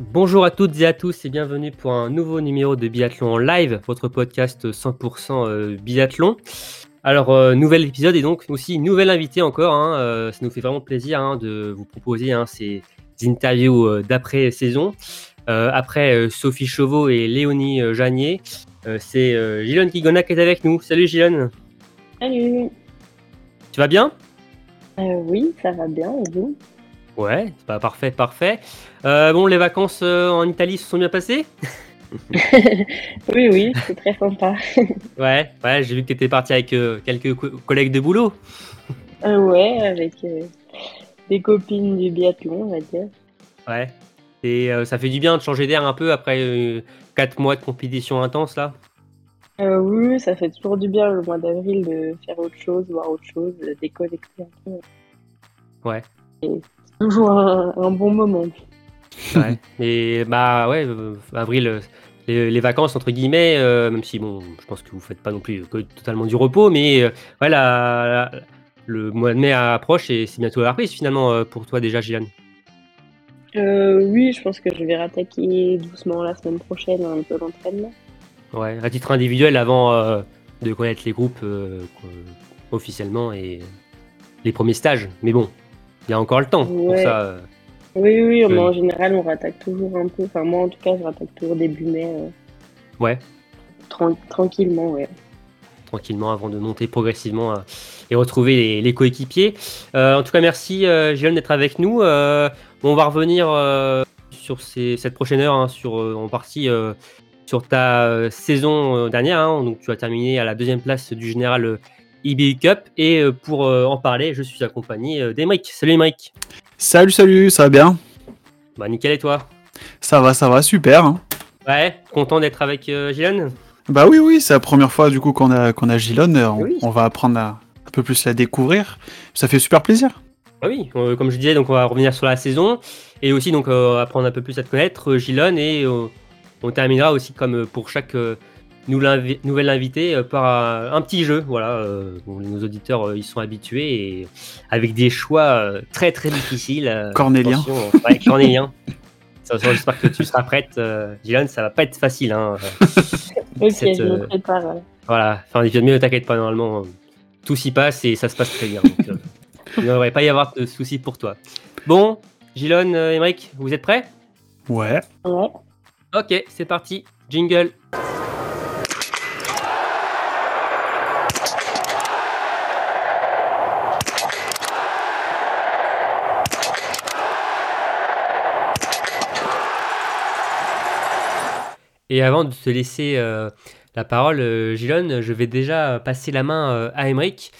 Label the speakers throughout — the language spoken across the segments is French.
Speaker 1: Bonjour à toutes et à tous et bienvenue pour un nouveau numéro de Biathlon en live, votre podcast 100% euh, biathlon. Alors, euh, nouvel épisode et donc aussi nouvelle invitée encore. hein, euh, ça nous fait vraiment plaisir hein, de vous proposer hein, ces interviews euh, d'après-saison. Après Sophie Chauveau et Léonie Janier, c'est Gilon Kigona qui est avec nous. Salut Gilon,
Speaker 2: Salut.
Speaker 1: tu vas bien?
Speaker 2: Oui, ça va bien, et vous?
Speaker 1: Ouais, c'est pas parfait, parfait. Euh, bon, les vacances euh, en Italie se sont bien passées?
Speaker 2: Oui, oui, c'est très sympa.
Speaker 1: Ouais, ouais, j'ai vu que tu étais parti avec euh, quelques co- collègues de boulot.
Speaker 2: Ouais, avec des copines du biathlon, on va dire.
Speaker 1: Ouais. Et ça fait du bien de changer d'air un peu après 4 mois de compétition intense là?
Speaker 2: Oui, ça fait toujours du bien le mois d'avril de faire autre chose, voir autre chose, déconnecter un peu.
Speaker 1: Ouais.
Speaker 2: Et toujours un, un bon moment.
Speaker 1: Ouais. Et bah ouais, euh, avril, euh, les, les vacances entre guillemets, euh, même si bon, je pense que vous faites pas non plus que totalement du repos, mais euh, ouais, la- la- le mois de mai approche et c'est bientôt la reprise finalement pour toi déjà, Gilles.
Speaker 2: Euh, oui, je pense que je vais rattaquer doucement la semaine prochaine un peu l'entraînement.
Speaker 1: Ouais, à titre individuel avant euh, de connaître les groupes euh, officiellement et les premiers stages. Mais bon, il y a encore le temps pour ça.
Speaker 2: Oui, oui, mais en général, on rattaque toujours un peu. Enfin, moi, en tout cas, je rattaque toujours début mai. euh,
Speaker 1: Ouais.
Speaker 2: tran- tranquillement, ouais.
Speaker 1: tranquillement avant de monter progressivement euh, et retrouver les, les coéquipiers. Euh, en tout cas, merci euh, d'être avec nous. Euh, on va revenir sur ces- cette prochaine heure, hein, sur, en partie sur ta saison dernière. hein. donc, tu as terminé à la deuxième place du général IBU Cup. Et euh, pour euh, en parler, je suis accompagné euh, d'Emeric. Salut Emeric.
Speaker 3: Salut, salut, ça va bien?
Speaker 1: Bah, nickel et toi?
Speaker 3: Ça va, ça va, super. hein.
Speaker 1: Ouais, content d'être avec euh, Gilles
Speaker 3: Bah oui, oui, c'est la première fois du coup qu'on a, qu'on a Gilonne. On,
Speaker 1: Oui.
Speaker 3: on va apprendre à un peu plus la découvrir. Ça fait super plaisir.
Speaker 1: Ah oui, euh, comme je disais, donc on va revenir sur la saison et aussi donc euh, apprendre un peu plus à te connaître, Gilon, et on terminera aussi comme pour chaque euh, nouvel invi- nouvel invité euh, par un petit jeu. Voilà, euh, bon, nos auditeurs euh, ils sont habitués et avec des choix euh, très très difficiles.
Speaker 3: Cornélien.
Speaker 1: ouais, Cornélien. J'espère que tu seras prête, Gilon. Ça va pas être facile. Hein.
Speaker 2: Ok,
Speaker 1: Cette,
Speaker 2: je me prépare. ouais.
Speaker 1: Voilà, enfin, mieux, ne t'inquiète pas, normalement, tout s'y passe et ça se passe très bien. Donc, euh, il ne devrait pas y avoir de soucis pour toi. Bon, Gilon, Emeric, vous êtes prêts?
Speaker 3: Ouais.
Speaker 2: Ouais.
Speaker 1: Ok, c'est parti, jingle. Et avant de te laisser euh, la parole, euh, Gilon, je vais déjà passer la main euh, à Emeric.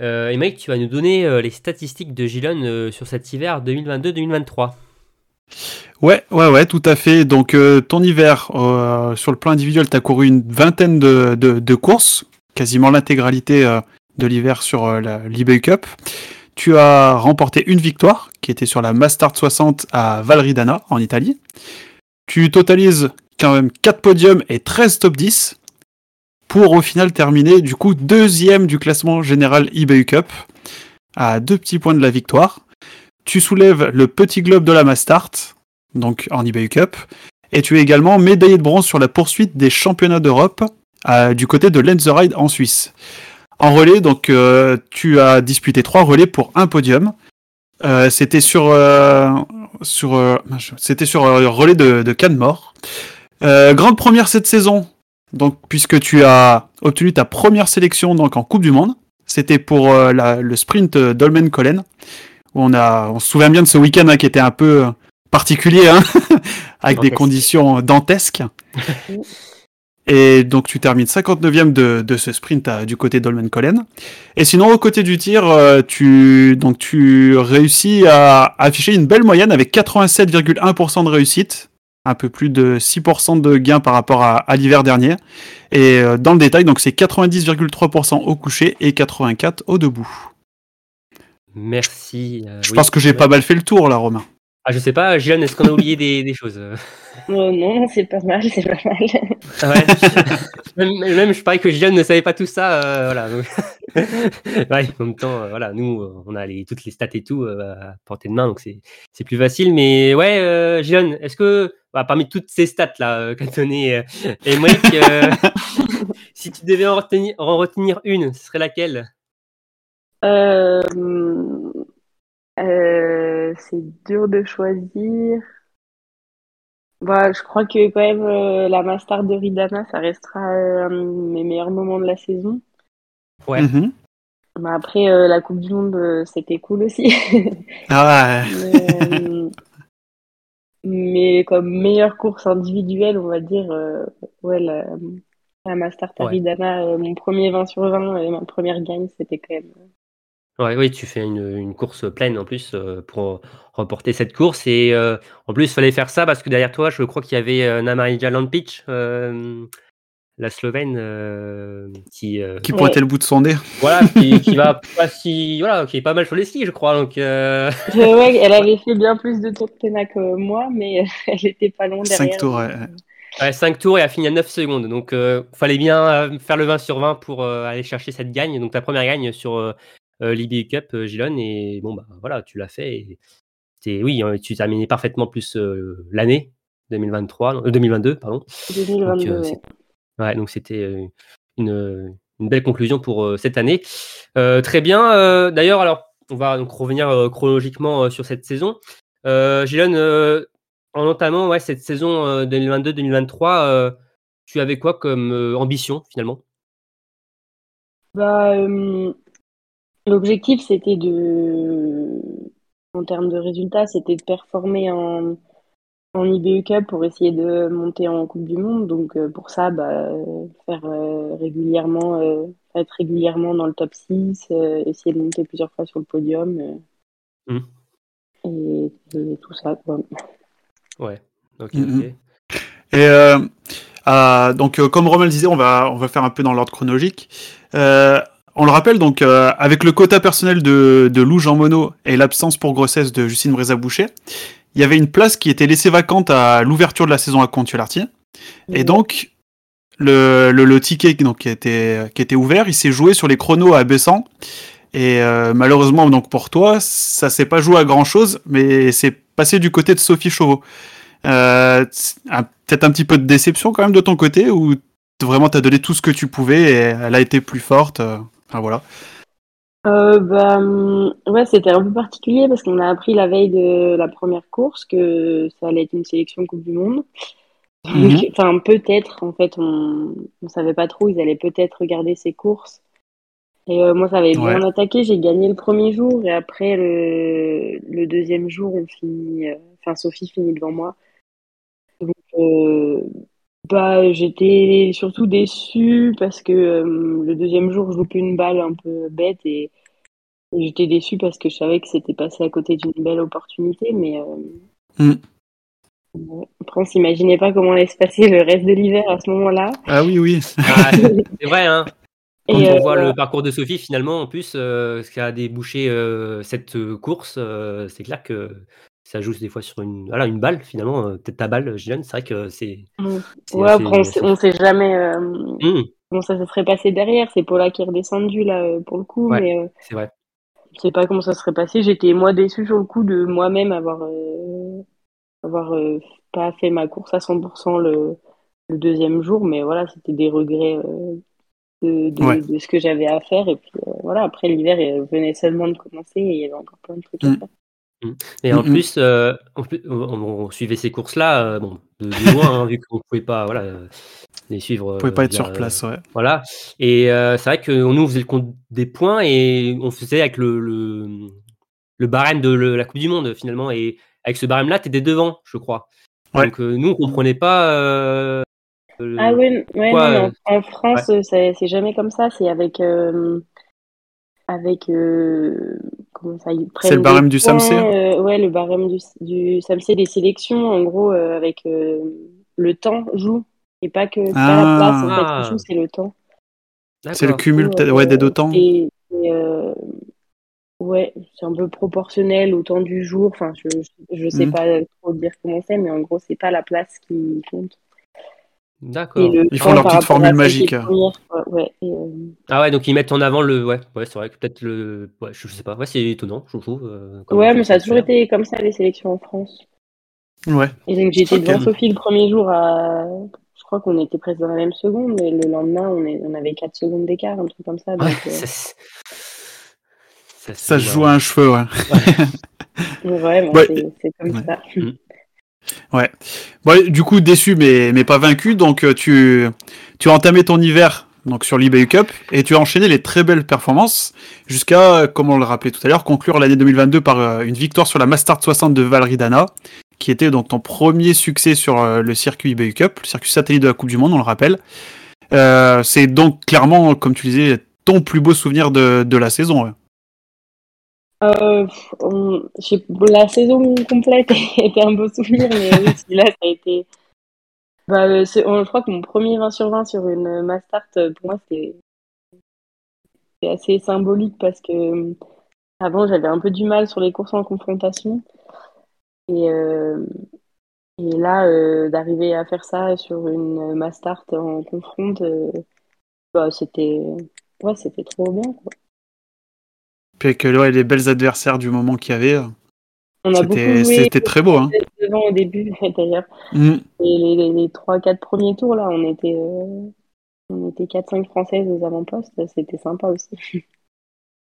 Speaker 1: Emeric, tu vas nous donner les statistiques de Gilon sur cet hiver 2022-2023.
Speaker 3: Ouais, ouais, ouais, tout à fait. Donc, ton hiver, sur le plan individuel, tu as couru une vingtaine de, courses, quasiment l'intégralité de l'hiver sur l'eBay Cup. Tu as remporté une victoire, qui était sur la Mastart 60 à Valridana, en Italie. Tu totalises quand même 4 podiums et 13 top 10, pour au final terminer, du coup, deuxième du classement général eBay Cup, à deux petits points de la victoire. Tu soulèves le petit globe de la Mastart, donc en eBay Cup, et tu es également médaillé de bronze sur la poursuite des championnats d'Europe du côté de Lenzerheide en Suisse. En relais, donc euh, tu as disputé trois relais pour un podium. Euh, c'était sur euh, sur euh, c'était sur relais de, de Canmore. Euh, grande première cette saison, donc puisque tu as obtenu ta première sélection donc en Coupe du Monde. C'était pour euh, la- le sprint euh, Dolmen Collen où on a on se souvient bien de ce week-end hein, qui était un peu particulier hein, avec des
Speaker 1: Dantesque.
Speaker 3: conditions dantesques. Et donc tu termines 59e de, de ce sprint à- du côté d'Olmen Collen. Et sinon au côté du tir, euh, tu donc tu réussis à afficher une belle moyenne avec 87,1% de réussite un peu plus de 6% de gain par rapport à, à l'hiver dernier. Et euh, dans le détail, donc c'est 90,3% au coucher et 84% au debout.
Speaker 1: Merci. euh,
Speaker 3: Je
Speaker 1: oui.
Speaker 3: pense que j'ai pas mal fait le tour là, Romain.
Speaker 1: Ah, je sais pas, Gilles, est-ce qu'on a oublié des, des choses euh
Speaker 2: Euh, non, c'est pas mal, c'est pas mal.
Speaker 1: Ouais. même, même, je parie que Gilles ne savait pas tout ça. euh, voilà. ouais, en même temps, euh, voilà, nous, on a les, toutes les stats et tout euh, à portée de main, donc c'est plus facile. Mais ouais, Gilles, est-ce que, bah, parmi toutes ces stats là euh, Emmerich, euh, si tu devais en retenir, en retenir une, ce serait laquelle?
Speaker 2: Euh, euh, c'est dur de choisir. Bah, je crois que quand même euh, la Master de Ridana, ça restera euh, un de mes meilleurs moments de la saison.
Speaker 1: Ouais.
Speaker 2: Mais après, euh, la Coupe du Monde, euh, c'était cool aussi.
Speaker 3: Ah ouais.
Speaker 2: mais, euh, mais comme meilleure course individuelle, on va dire, euh, ouais, la, la Master Taridana, euh, mon premier 20 sur 20 et ma première gagne, c'était quand même.
Speaker 1: Ouais, oui, tu fais une, une course pleine en plus euh, pour remporter cette course. Et euh, en plus, il fallait faire ça parce que derrière toi, je crois qu'il y avait euh, Namarija Lampic, euh, la Slovène, euh, qui, euh,
Speaker 3: Qui pointait le bout de son nez.
Speaker 1: voilà, qui, qui va pas si, voilà, qui est pas mal sur les skis, je crois. Donc, euh,
Speaker 2: Euh, ouais, elle avait fait bien plus de tours de Tena que moi, mais elle était pas loin derrière.
Speaker 3: 5 tours, ouais.
Speaker 1: ouais, 5 tours et a fini à 9 secondes. Donc, euh, fallait bien euh, faire le 20 sur 20 pour euh, aller chercher cette gagne. Donc, ta première gagne sur euh, l'IBU Cup, euh, Gilon. Et bon, bah voilà, tu l'as fait. Et oui, euh, tu terminais parfaitement plus euh, l'année 2023, non, euh, 2022, pardon.
Speaker 2: 2022,
Speaker 1: Donc,
Speaker 2: ouais.
Speaker 1: donc c'était une, une belle conclusion pour euh, cette année. Euh, très bien. euh, D'ailleurs, alors, on va donc revenir chronologiquement sur cette saison. Euh, Gilon, en entamant ouais, cette saison euh, 2022-2023, euh, tu avais quoi comme ambition finalement?
Speaker 2: Bah, l'objectif, c'était de, en termes de résultats, c'était de performer en, en IBU Cup pour essayer de monter en Coupe du Monde. Donc, euh, pour ça, bah, euh, faire euh, régulièrement, euh, être régulièrement dans le top 6, euh, essayer de monter plusieurs fois sur le podium. euh,
Speaker 1: Mhm.
Speaker 2: et, et tout ça, quoi.
Speaker 1: Ouais. Ok,
Speaker 3: Mhm.
Speaker 1: ok.
Speaker 3: Et euh, euh, donc, euh, comme Romain le disait, on va, on va faire un peu dans l'ordre chronologique. On le rappelle, donc, euh, avec le quota personnel de, de Lou Jean Monod et l'absence pour grossesse de Justine Brézaboucher, il y avait une place qui était laissée vacante à l'ouverture de la saison à Contuelartier. Et donc, le, le, le ticket donc, qui, était, qui était ouvert, il s'est joué sur les chronos à Bessan. Et euh, malheureusement, donc pour toi, ça s'est pas joué à grand chose, mais c'est passé du côté de Sophie Chauveau. Euh, Peut-être un petit peu de déception quand même de ton côté, ou vraiment t'as donné tout ce que tu pouvais et elle a été plus forte. Enfin voilà.
Speaker 2: Euh, bah, hum, ouais, c'était un peu particulier parce qu'on a appris la veille de la première course que ça allait être une sélection Coupe du Monde.
Speaker 3: Mhm.
Speaker 2: Enfin, peut-être, en fait, on on savait pas trop, ils allaient peut-être regarder ces courses. Et euh, moi, ça avait bien
Speaker 3: Ouais.
Speaker 2: attaqué, j'ai gagné le premier jour et après le, le deuxième jour, on finit, euh, enfin, Sophie finit devant moi. Donc, euh, bah, j'étais surtout déçue parce que euh, le deuxième jour, je loupe une balle un peu bête et, et j'étais déçue parce que je savais que c'était passé à côté d'une belle opportunité, mais euh,
Speaker 3: Mm.
Speaker 2: ouais. après, on s'imaginait pas comment allait se passer le reste de l'hiver à ce moment-là.
Speaker 3: Ah oui, oui.
Speaker 1: Ah, c'est vrai, hein. Quand
Speaker 2: Et,
Speaker 1: on
Speaker 2: euh,
Speaker 1: voit le parcours de Sophie, finalement, en plus, euh, ce qui a débouché euh, cette course, euh, c'est clair que ça joue des fois sur une, voilà, une balle, finalement. euh, Peut-être ta balle, Gillian, c'est vrai que c'est.
Speaker 2: Mm. Ouais, après, on sait, on sait jamais euh,
Speaker 1: Hum,
Speaker 2: comment ça se serait passé derrière. C'est Paula qui est redescendue là euh, pour le coup,
Speaker 1: Ouais.
Speaker 2: mais euh,
Speaker 1: c'est vrai.
Speaker 2: je sais pas comment ça serait passé. J'étais moi déçue sur le coup de moi-même avoir euh, avoir euh, pas fait ma course à 100% le, le deuxième jour, mais voilà, c'était des regrets euh, de, de,
Speaker 3: Ouais.
Speaker 2: de ce que j'avais à faire. Et puis euh, voilà, après l'hiver venait seulement de commencer et il y avait encore plein de trucs à
Speaker 3: Mm.
Speaker 2: faire.
Speaker 1: Et en
Speaker 3: Mhm.
Speaker 1: plus, euh, en plus, on, on suivait ces courses-là, euh, bon, de, de loin, hein, vu qu'on pouvait pas, voilà, euh, les suivre.
Speaker 3: Vous pouvez pas
Speaker 1: euh,
Speaker 3: être sur place, ouais.
Speaker 1: Voilà. Et euh, c'est vrai que nous, on faisait le compte des points et on faisait avec le, le, le barème de le- la Coupe du Monde, finalement. Et avec ce barème-là, tu étais devant, je crois.
Speaker 3: Ouais.
Speaker 1: Donc euh, nous, on comprenait pas. euh,
Speaker 2: Ah ouais, ouais non, non, en, en France, c'est c'est jamais comme ça. C'est avec, euh, avec euh, comment ça ils
Speaker 3: C'est le barème du SAMC
Speaker 2: euh, Ouais, le barème du, du SAMC des sélections, en gros, euh, avec euh, le temps joue. Et pas que pas la place, en fait,
Speaker 1: Ah.
Speaker 2: joue, c'est le temps.
Speaker 3: C'est le cumul peut-être ouais, des deux temps.
Speaker 2: Et, et, euh, ouais, c'est un peu proportionnel au temps du jour. Enfin, je, je, je sais
Speaker 3: Mhm.
Speaker 2: pas trop dire comment c'est, mais en gros, c'est pas la place qui compte.
Speaker 1: D'accord.
Speaker 2: Et le
Speaker 3: Ils font leur petite formule magique.
Speaker 2: Ouais, et, euh,
Speaker 1: Ah ouais, donc ils mettent en avant le. Ouais, ouais c'est vrai que peut-être le. Ouais, je, je sais pas. Ouais, c'est étonnant, je trouve. euh,
Speaker 2: ouais, mais ça a toujours
Speaker 1: faire.
Speaker 2: été comme ça, les sélections en France.
Speaker 3: Ouais.
Speaker 2: Et donc, j'étais devant Sophie le premier jour à. Je crois qu'on était presque dans la même seconde, et le lendemain, on, est... on avait 4 secondes d'écart, un truc comme ça. Donc,
Speaker 1: Ouais,
Speaker 2: euh,
Speaker 1: ça, se- ça,
Speaker 3: Ça
Speaker 1: se
Speaker 3: se joue à un cheveu, ouais.
Speaker 2: ouais, bon,
Speaker 3: Ouais.
Speaker 2: c'est comme
Speaker 3: Ouais.
Speaker 2: ça.
Speaker 3: Ouais. Bon, du coup, déçu, mais, mais pas vaincu. Donc, euh, tu, tu as entamé ton hiver donc, sur l'eBay Cup et tu as enchaîné les très belles performances jusqu'à, euh, comme on le rappelait tout à l'heure, conclure l'année 2022 par euh, une victoire sur la Mastart 60 de Valridana, qui était donc ton premier succès sur le circuit eBay Cup, le circuit satellite de la Coupe du Monde, on le rappelle. C'est donc clairement, comme tu disais, ton plus beau souvenir de, de la saison.
Speaker 2: Euh, on- la saison complète était un beau souvenir, mais oui, celui-là, ça a été. Bah, euh, on- je crois que mon premier 20 sur 20 sur une Mastart, euh, pour moi, c'était assez symbolique parce que euh, avant, j'avais un peu du mal sur les courses en confrontation. Et, euh, et là, euh, d'arriver à faire ça sur une Mastart en confronte, bah, c'était ouais, c'était trop bien, quoi.
Speaker 3: Puis avec ouais, les belles adversaires du moment qu'il y avait,
Speaker 2: On a beaucoup
Speaker 3: c'était
Speaker 2: joué
Speaker 3: c'était très beau. Hein.
Speaker 2: devant au début, d'ailleurs.
Speaker 3: Mm.
Speaker 2: Et les, les, les 3-4 premiers tours, là, on était, euh, on était 4-5 françaises aux avant-postes. C'était sympa aussi.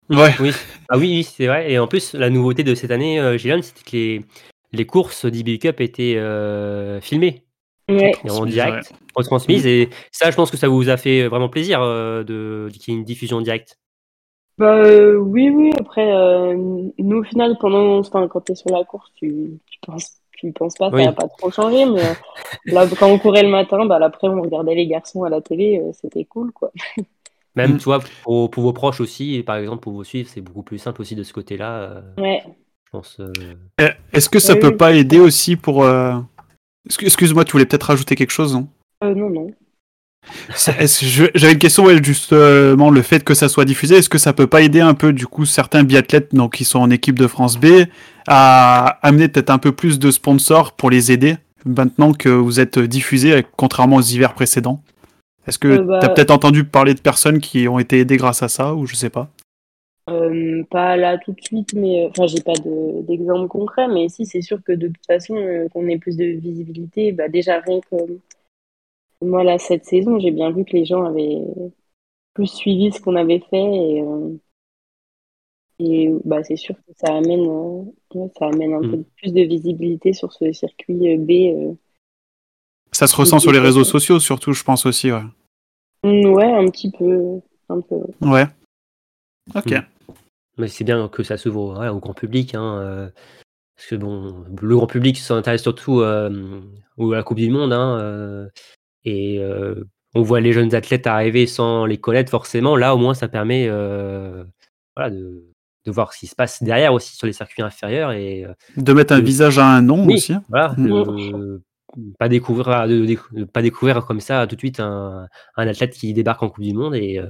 Speaker 3: Ouais.
Speaker 1: Oui, ah oui, oui, c'est vrai. Et en plus, la nouveauté de cette année, euh, Gillian, c'était que les, les courses d'EB Cup étaient euh, filmées
Speaker 2: Ouais.
Speaker 1: en
Speaker 3: Transmises,
Speaker 1: direct, retransmises. Et ça, je pense que ça vous a fait vraiment plaisir euh, de qu'il y ait une diffusion directe.
Speaker 2: Bah, euh, oui, oui. Après, euh, nous, au final, pendant, enfin, quand t'es sur la course, tu, tu penses, tu penses pas, ça
Speaker 1: Oui.
Speaker 2: va pas trop changer. Mais euh, là, quand on courait le matin, bah, après, on regardait les garçons à la télé. euh, C'était cool, quoi.
Speaker 1: Même,
Speaker 3: Mm.
Speaker 1: tu vois, pour, pour vos proches aussi, et par exemple, pour vous suivre, c'est beaucoup plus simple aussi de ce côté-là. euh,
Speaker 2: Ouais.
Speaker 1: je pense.
Speaker 3: Est-ce que ça
Speaker 2: Oui,
Speaker 3: peut
Speaker 2: oui.
Speaker 3: pas aider aussi pour... euh, Excu- Excuse-moi, tu voulais peut-être rajouter quelque chose, non?
Speaker 2: Euh, non, non.
Speaker 3: J'avais une question, ouais, justement, le fait que ça soit diffusé, est-ce que ça peut pas aider un peu, du coup, certains biathlètes donc, qui sont en équipe de France B à amener peut-être un peu plus de sponsors pour les aider, maintenant que vous êtes diffusé, contrairement aux hivers précédents? Est-ce que
Speaker 2: Euh, bah-
Speaker 3: tu as peut-être entendu parler de personnes qui ont été aidées grâce à ça, ou je sais pas?
Speaker 2: Euh, pas là tout de suite, mais euh, enfin, j'ai pas de- d'exemple concret, mais si c'est sûr que de toute façon, euh, qu'on ait plus de visibilité, bah déjà rien que moi là cette saison, j'ai bien vu que les gens avaient plus suivi ce qu'on avait fait et, euh, et bah c'est sûr que ça amène euh, ça amène un
Speaker 1: Mm.
Speaker 2: peu plus de visibilité sur ce circuit euh, B. euh.
Speaker 3: Ça se ressent sur les réseaux sociaux, surtout, je pense aussi, ouais.
Speaker 2: Mm, Ouais, un petit peu, un peu.
Speaker 3: Ouais. Ok.
Speaker 1: Mm. Mais c'est bien que ça s'ouvre ouais, au grand public. Hein, euh, parce que bon, le grand public s'intéresse surtout euh, à la Coupe du Monde. Hein, euh, et euh, on voit les jeunes athlètes arriver sans les connaître forcément. Là, au moins, ça permet euh, voilà, de, de voir ce qui se passe derrière aussi sur les circuits inférieurs. Et euh,
Speaker 3: De mettre un visage à un nom
Speaker 1: oui,
Speaker 3: aussi.
Speaker 1: voilà,
Speaker 3: Mm.
Speaker 1: de- pas découvrir, pas découvrir comme ça tout de suite un, un athlète qui débarque en Coupe du Monde. Et euh,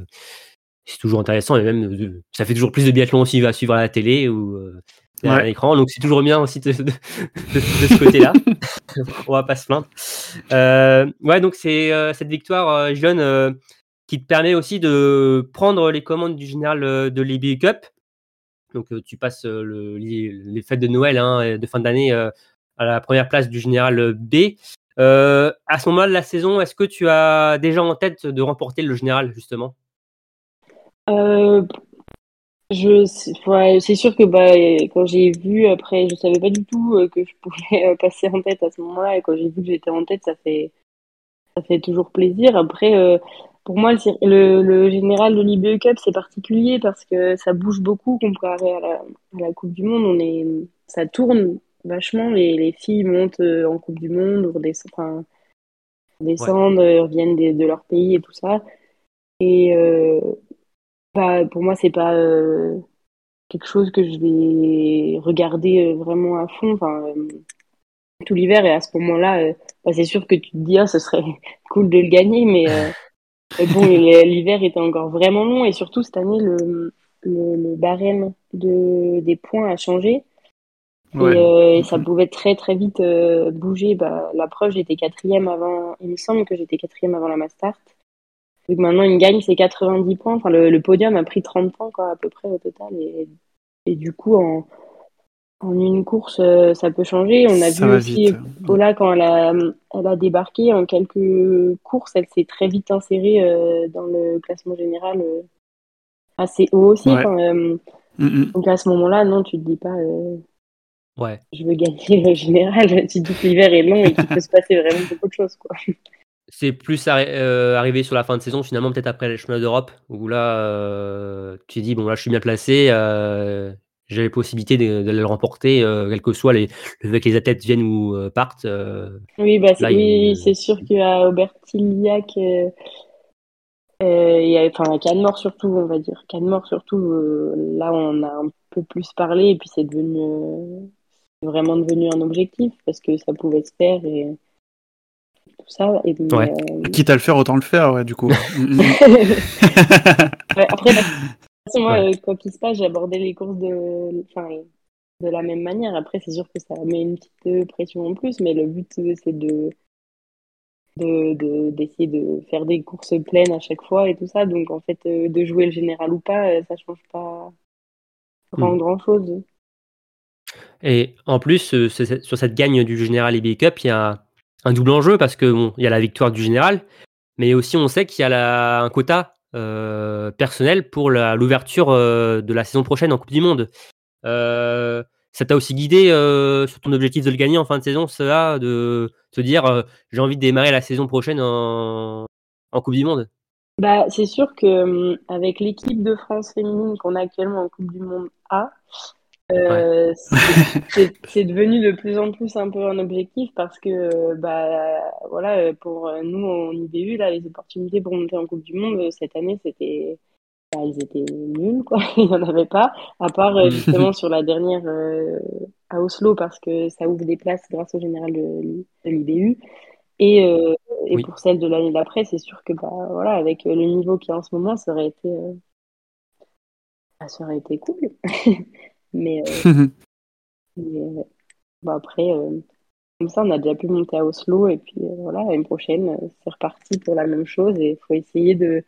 Speaker 1: c'est toujours intéressant. Et même, de- ça fait toujours plus de biathlon aussi à suivre à la télé ou euh, derrière
Speaker 3: Ouais.
Speaker 1: un écran. Donc c'est toujours bien aussi de, de- de- de ce côté-là. On va pas se plaindre. Euh, ouais, donc c'est euh, cette victoire, euh, jeune, euh, qui te permet aussi de prendre les commandes du général euh, de l'EBU Cup. Donc euh, tu passes euh, le- les, les fêtes de Noël hein, et de fin d'année euh, à la première place du général B. Euh, à ce moment-là de la saison, est-ce que tu as déjà en tête de remporter le général justement?
Speaker 2: Euh, je, ouais, c'est sûr que bah, quand j'ai vu, après, je savais pas du tout euh, que je pouvais euh, passer en tête à ce moment-là. Et quand j'ai vu que j'étais en tête, ça fait, ça fait toujours plaisir. Après, euh, pour moi, le, le, général de l'IBE Cup, c'est particulier parce que ça bouge beaucoup comparé à la, à la Coupe du Monde. On est, ça tourne vachement. Les, les filles montent en Coupe du Monde, redescendent, enfin, reviennent des- de leur pays et tout ça. Et euh, bah, pour moi, c'est pas euh, quelque chose que je vais regarder euh, vraiment à fond, enfin, euh, tout l'hiver. Et à ce moment-là, bah, c'est sûr que tu te dis, ah, ce serait cool de le gagner, mais euh, bon, l'hiver était encore vraiment long. Et surtout, cette année, le, le, le barème de, des points a changé.
Speaker 3: Ouais.
Speaker 2: Et, euh, et ça pouvait très très vite euh, bouger. Bah, la preuve, j'étais quatrième avant. Il me semble que j'étais quatrième avant la Mastart. Donc maintenant, une gagne, c'est 90 points. Enfin, le, le podium a pris 30 points quoi, à peu près au total. Et, et du coup, en, en une course, euh, ça peut changer. On a
Speaker 3: Ça
Speaker 2: vu aussi
Speaker 3: vite.
Speaker 2: Paula quand elle a, elle a débarqué en quelques courses, elle s'est très vite insérée euh, dans le classement général euh, assez haut aussi.
Speaker 3: Ouais.
Speaker 2: Euh,
Speaker 3: Mm, mm.
Speaker 2: donc à ce moment-là, non, tu te dis pas. euh,
Speaker 1: Ouais. je
Speaker 2: je veux gagner le général. Tu te dis que l'hiver est long et qu'il peut se passer vraiment beaucoup de choses. Quoi.
Speaker 1: C'est plus arri- euh, arrivé sur la fin de saison, finalement, peut-être après les championnats d'Europe, où là, euh, tu dis, bon, là, je suis bien placé, euh, j'ai les possibilités de, de le remporter, euh, quel que soit les, le fait que les athlètes viennent ou partent.
Speaker 2: Oui, bah, c'est,
Speaker 1: il-
Speaker 2: oui, sûr qu'à Aubertillac, a, enfin, à Canmore surtout, on va dire. Canmore surtout, là, on a un peu plus parlé et puis c'est devenu vraiment devenu un objectif parce que ça pouvait se faire et tout ça. Et,
Speaker 1: Ouais.
Speaker 2: euh,
Speaker 3: Quitte à le faire, autant le faire, ouais, du coup. Mm, mm.
Speaker 2: Ouais, après, de toute façon, moi,
Speaker 1: Ouais.
Speaker 2: euh, quoi qu'il se passe, j'abordais les courses de, enfin, de la même manière. Après, c'est sûr que ça met une petite euh, pression en plus, mais le but, euh, c'est de, de, de- d'essayer de faire des courses pleines à chaque fois et tout ça. Donc, en fait, euh, de jouer le général ou pas, euh, ça change pas grand,
Speaker 1: Hmm.
Speaker 2: grand chose.
Speaker 1: Et en plus, euh, sur cette gagne du Général EBA Cup, il y a un double enjeu parce que bon, il y a la victoire du Général, mais aussi on sait qu'il y a un quota euh, personnel pour l'ouverture euh, de la saison prochaine en Coupe du Monde. Euh, ça t'a aussi guidé sur ton objectif de le gagner en fin de saison, cela, de te dire j'ai envie de démarrer la saison prochaine en, en Coupe du Monde?
Speaker 2: Bah, c'est sûr que hum, avec l'équipe de France féminine qu'on a actuellement en Coupe du Monde A, euh, c'est- devenu de plus en plus un peu un objectif parce que euh, bah voilà euh, pour nous en IBU là les opportunités pour monter en Coupe du Monde cette année c'était bah, ils étaient nuls quoi il n'y en avait pas à part
Speaker 1: Mm.
Speaker 2: justement sur la dernière euh, à Oslo parce que ça ouvre des places grâce au général de, de l'IBU et euh, et
Speaker 1: Oui.
Speaker 2: pour celle de l'année d'après, c'est sûr que bah voilà, avec le niveau qu'il y a en ce moment, ça aurait été, bah, ça aurait été cool. Mais, euh, mais, euh, bah, après, euh, comme ça, on a déjà pu monter à Oslo et puis euh, voilà, l'année prochaine, c'est reparti pour la même chose et il faut essayer de,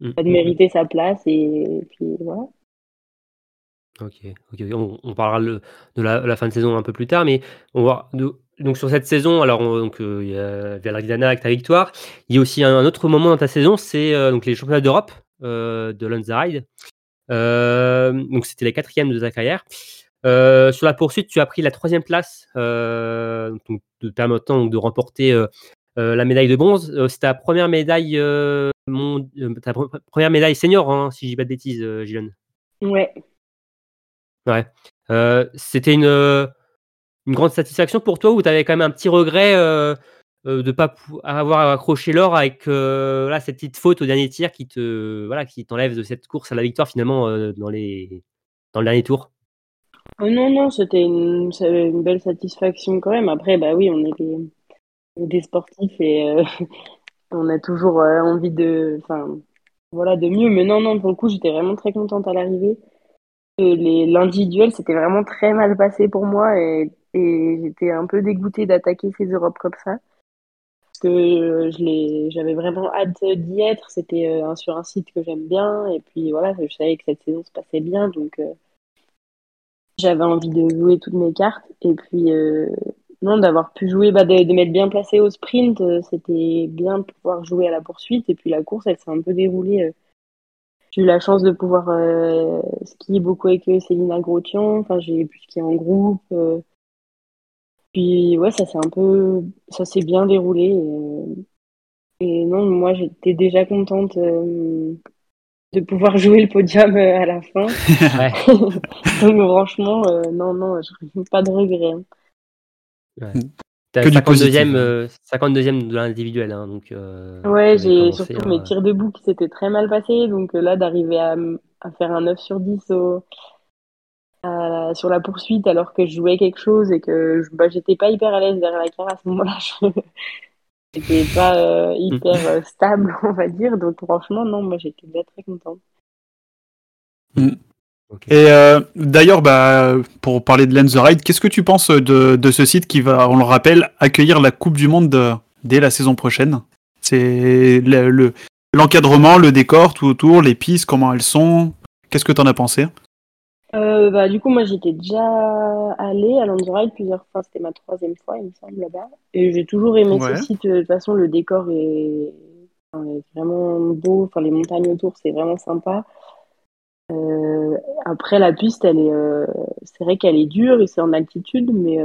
Speaker 1: Mm.
Speaker 2: de mériter sa place et, et puis voilà.
Speaker 1: Ok, ok, ok. On, on parlera le- de la, la fin de saison un peu plus tard, mais on va de- donc sur cette saison, alors on- donc euh, il y a Valeriana avec ta victoire. Il y a aussi un, un autre moment dans ta saison, c'est euh, donc les championnats d'Europe euh, de Lonside. Euh, donc c'était la quatrième de ta carrière. Euh, sur la poursuite, tu as pris la troisième place, euh, donc te permettant donc de remporter euh, la médaille de bronze. C'est ta première médaille, mon- ta pre- première médaille senior, hein, si je dis pas de bêtises, Gilles.
Speaker 2: Ouais.
Speaker 1: Ouais. C'était une, une grande satisfaction pour toi ou tu avais quand même un petit regret euh, de pas avoir accroché l'or avec euh, cette petite faute au dernier tir qui te voilà, qui t'enlève de cette course à la victoire finalement euh, dans, les, dans le dernier tour
Speaker 2: Oh non, non, c'était une, belle satisfaction quand même. Après, bah oui, on est des, sportifs et euh, on a toujours envie de, enfin, voilà, de mieux. Mais non, non, pour le coup, j'étais vraiment très contente à l'arrivée. L'individuel, c'était vraiment très mal passé pour moi et, et j'étais un peu dégoûtée d'attaquer ces Europes comme ça. Que euh, j'avais vraiment hâte d'y être. C'était euh, sur un site que j'aime bien et puis voilà, je savais que cette saison se passait bien, donc euh, j'avais envie de jouer toutes mes cartes. Et puis, non, d'avoir pu jouer, bah, de, de m'être bien placé au sprint, c'était bien de pouvoir jouer à la poursuite. Et puis la course, elle s'est un peu déroulée. J'ai eu la chance de pouvoir skier beaucoup avec Célina Grotian. Enfin, j'ai pu skier en groupe. Puis, ouais, ça s'est un peu, ça s'est bien déroulé. Et, et non, moi, j'étais déjà contente euh, de pouvoir jouer le podium euh, à la fin.
Speaker 1: Ouais.
Speaker 2: Donc franchement, euh, non, non, je n'ai pas de regrets. hein.
Speaker 1: T'as
Speaker 3: Que du
Speaker 1: 52e,
Speaker 3: positif.
Speaker 1: euh, 52e de l'individuel. Hein, donc, euh,
Speaker 2: Ouais, j'ai surtout
Speaker 1: hein,
Speaker 2: mes tirs debout qui s'étaient très mal passés. Donc euh, là, d'arriver à, m- à faire un 9 sur 10 au, à- sur la poursuite alors que je jouais quelque chose et que je, bah, j'étais pas hyper à l'aise derrière la carrière à ce moment-là. Je n'étais pas euh, hyper euh, stable, on va dire. Donc franchement, non, moi j'étais déjà très contente.
Speaker 3: Et euh, d'ailleurs, bah, pour parler de Lens the Ride, qu'est-ce que tu penses de, de ce site qui va, on le rappelle, accueillir la Coupe du Monde de- dès la saison prochaine? C'est le- le- l'encadrement, le, décor, tout autour, les pistes, comment elles sont Qu'est-ce que tu en as pensé?
Speaker 2: Euh, bah, du coup, moi j'étais déjà allée à Landsride plusieurs fois. C'était ma troisième fois, il me semble, là-bas. Et j'ai toujours aimé
Speaker 3: Ouais.
Speaker 2: ce site. De toute façon, le décor est, enfin, est vraiment beau. Enfin, les montagnes autour, c'est vraiment sympa. Euh, après, la piste, elle est, euh, c'est vrai qu'elle est dure et c'est en altitude, mais,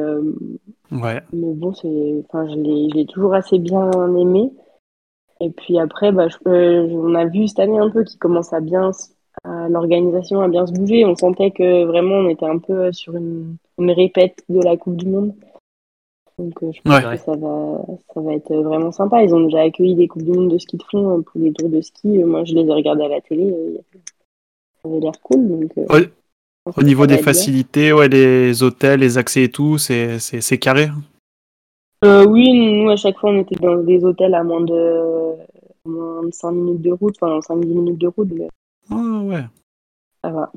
Speaker 3: Ouais.
Speaker 2: mais bon, c'est, enfin, je l'ai, je l'ai toujours assez bien aimé. Et puis après, bah, je- on a vu cette année un peu qui commence à bien, s- à l'organisation à bien se bouger. On sentait que vraiment on était un peu sur une, une répète de la Coupe du Monde. Donc euh, je pense
Speaker 3: Ouais.
Speaker 2: que ça va, ça va être vraiment sympa. Ils ont déjà accueilli des Coupes du Monde de ski de fond euh, pour les tours de ski. Euh, Moi, je les ai regardés à la télé. euh, Ça avait l'air cool. Donc, euh,
Speaker 3: Ouais. Au niveau des facilités, ouais, les hôtels, les accès et tout, c'est carré
Speaker 2: Euh, oui, nous, à chaque fois, on était dans des hôtels à moins de, moins de 5 minutes de route, enfin 5-10 minutes de route, mais
Speaker 3: Ah ouais,
Speaker 2: ça va.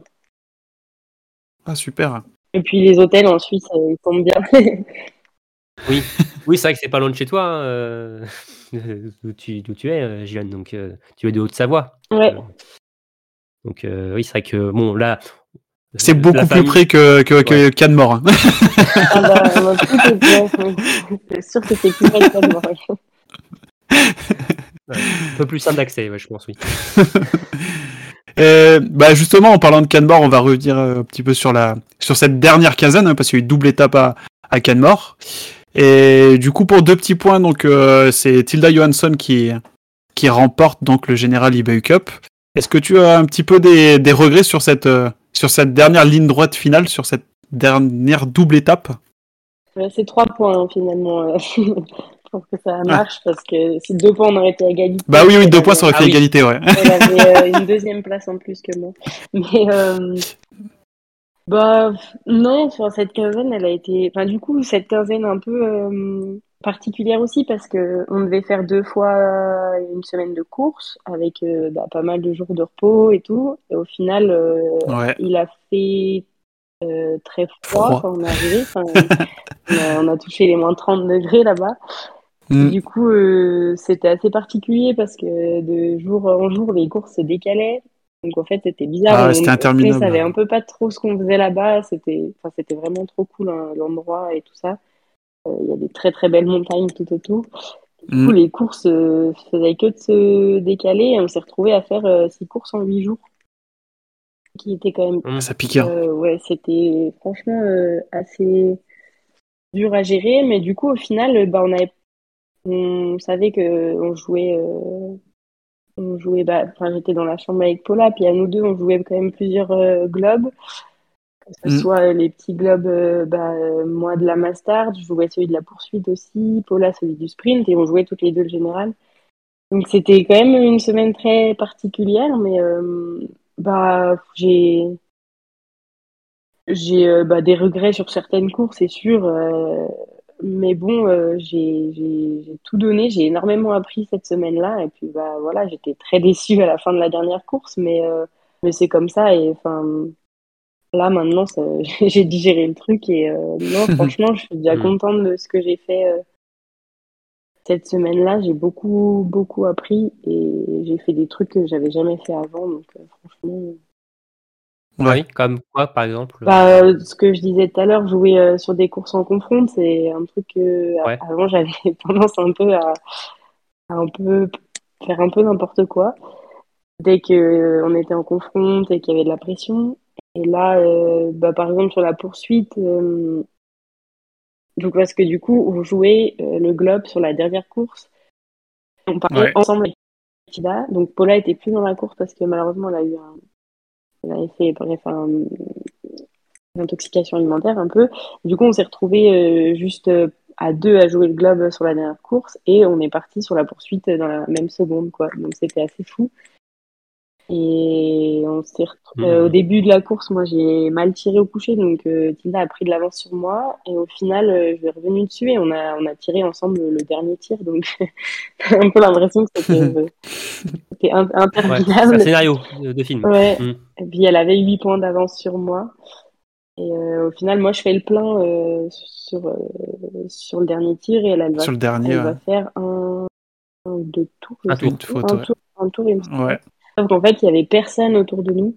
Speaker 3: ah, super.
Speaker 2: Et puis les hôtels en Suisse, euh, ils tombent bien.
Speaker 1: Oui, oui c'est vrai que c'est pas loin de chez toi, hein, euh, d'où tu, es, euh, Gilles, donc euh, tu es de Haute-Savoie.
Speaker 2: ouais.
Speaker 1: Donc euh, oui, c'est vrai que bon là.
Speaker 3: C'est beaucoup plus près que, que, que
Speaker 1: Ouais.
Speaker 3: Canmore. hein.
Speaker 2: Ah bah, bah, tout est bien. oui. C'est sûr que c'est plus facile. ouais.
Speaker 1: Un peu plus simple d'accès, ouais, je pense, oui.
Speaker 3: Euh, bah justement, en parlant de Canmore, on va revenir euh, un petit peu sur la sur cette dernière quinzaine, hein, parce qu'il y a eu double étape à, à Canmore. Et du coup, pour deux petits points, donc euh, c'est Tilda Johansson qui qui remporte donc le Général eBay Cup. Est-ce que tu as un petit peu des, des regrets sur cette euh, sur cette dernière ligne droite finale, sur cette dernière double étape?
Speaker 2: Ouais, C'est trois points hein, finalement euh, pour que ça marche parce que si deux points on aurait été à égalité.
Speaker 3: Bah oui, oui, deux points, ça aurait
Speaker 1: Ah
Speaker 3: fait
Speaker 1: oui.
Speaker 3: égalité, ouais.
Speaker 2: Elle avait euh, une deuxième place en plus que moi. Mais euh, bah non, enfin, cette quinzaine, elle a été. Enfin du coup, cette quinzaine un peu euh, particulière aussi parce que on devait faire deux fois une semaine de course avec bah, pas mal de jours de repos et tout. Et au final,
Speaker 3: Ouais.
Speaker 2: il a fait euh, très froid,
Speaker 3: Froid.
Speaker 2: quand on est arrivé. Enfin, on, a, on a touché les moins 30 degrés là-bas.
Speaker 3: Mm.
Speaker 2: Du coup, euh, c'était assez particulier parce que de jour en jour, les courses se décalaient. Donc en fait, c'était bizarre.
Speaker 3: Ah
Speaker 2: On-
Speaker 3: c'était
Speaker 2: On
Speaker 3: interminable.
Speaker 2: savait un peu pas trop ce qu'on faisait là-bas. C'était, enfin, c'était vraiment trop cool hein, l'endroit et tout ça. Euh, Il y a des très très belles montagnes tout autour. Du coup,
Speaker 3: Mm.
Speaker 2: les courses euh, faisaient que de se décaler et on s'est retrouvé à faire euh, six courses en huit jours, qui était quand même
Speaker 3: Ça pique. hein.
Speaker 2: ouais, c'était franchement assez dur à gérer, mais du coup, au final, bah, on avait, on savait que on jouait, euh, on jouait, bah, enfin, j'étais dans la chambre avec Paula, puis à nous deux, on jouait quand même plusieurs euh, globes, que ce
Speaker 3: Mm.
Speaker 2: soit les petits globes, euh, bah, euh, moi de la Mastard, je jouais celui de la poursuite aussi, Paula celui du sprint, et on jouait toutes les deux le général. Donc c'était quand même une semaine très particulière, mais euh, bah j'ai j'ai euh, bah, des regrets sur certaines courses, c'est sûr. Mais bon, euh, j'ai tout donné, j'ai énormément appris cette semaine-là. Et puis bah voilà, j'étais très déçue à la fin de la dernière course, mais, euh, mais c'est comme ça. Et enfin, là maintenant, j'ai digéré le truc. Et euh, non, franchement, je suis déjà
Speaker 1: Mm.
Speaker 2: contente de ce que j'ai fait cette semaine-là. J'ai beaucoup, beaucoup appris et j'ai fait des trucs que j'avais jamais fait avant. Donc franchement.
Speaker 3: Ouais.
Speaker 1: Oui, comme quoi, par exemple
Speaker 2: Bah, euh, ce que je disais tout à l'heure, jouer euh, sur des courses en confronte, c'est un truc que
Speaker 1: Ouais.
Speaker 2: avant j'avais tendance un peu à, à un peu faire un peu n'importe quoi dès que euh, on était en confronte et qu'il y avait de la pression. Et là, euh, bah, par exemple sur la poursuite, euh, donc parce que du coup on jouait euh, le globe sur la dernière course, on parlait
Speaker 3: Ouais.
Speaker 2: ensemble avec Tida. Donc Paula était plus dans la course parce que malheureusement elle a eu un, elle avait fait bref un, une intoxication alimentaire un peu. Du coup, on s'est retrouvés euh, juste euh, à deux à jouer le globe sur la dernière course et on est parti sur la poursuite dans la même seconde, quoi. Donc c'était assez fou. Et on s'est
Speaker 1: Mhm.
Speaker 2: euh, au début de la course, moi j'ai mal tiré au coucher, donc euh, Tilda a pris de l'avance sur moi. Et au final, euh, je suis revenue dessus et on a, on a tiré ensemble le dernier tir. Donc j'ai un peu l'impression que c'était c'était in-
Speaker 1: Ouais, un
Speaker 2: interminable.
Speaker 1: scénario de, de film.
Speaker 2: Ouais.
Speaker 1: Mm.
Speaker 2: Et puis elle avait 8 points d'avance sur moi. Et euh, au final, moi je fais le plein euh, sur, euh, sur le dernier tir et elle, elle va,
Speaker 3: Sur le dernier,
Speaker 2: elle
Speaker 3: ouais.
Speaker 2: va faire un, un deux tours.
Speaker 1: Un tour.
Speaker 3: faute,
Speaker 2: un
Speaker 3: ouais.
Speaker 2: tour, un tour, il me semble.
Speaker 3: Ouais.
Speaker 2: Sauf qu'en fait, il y avait personne autour de nous.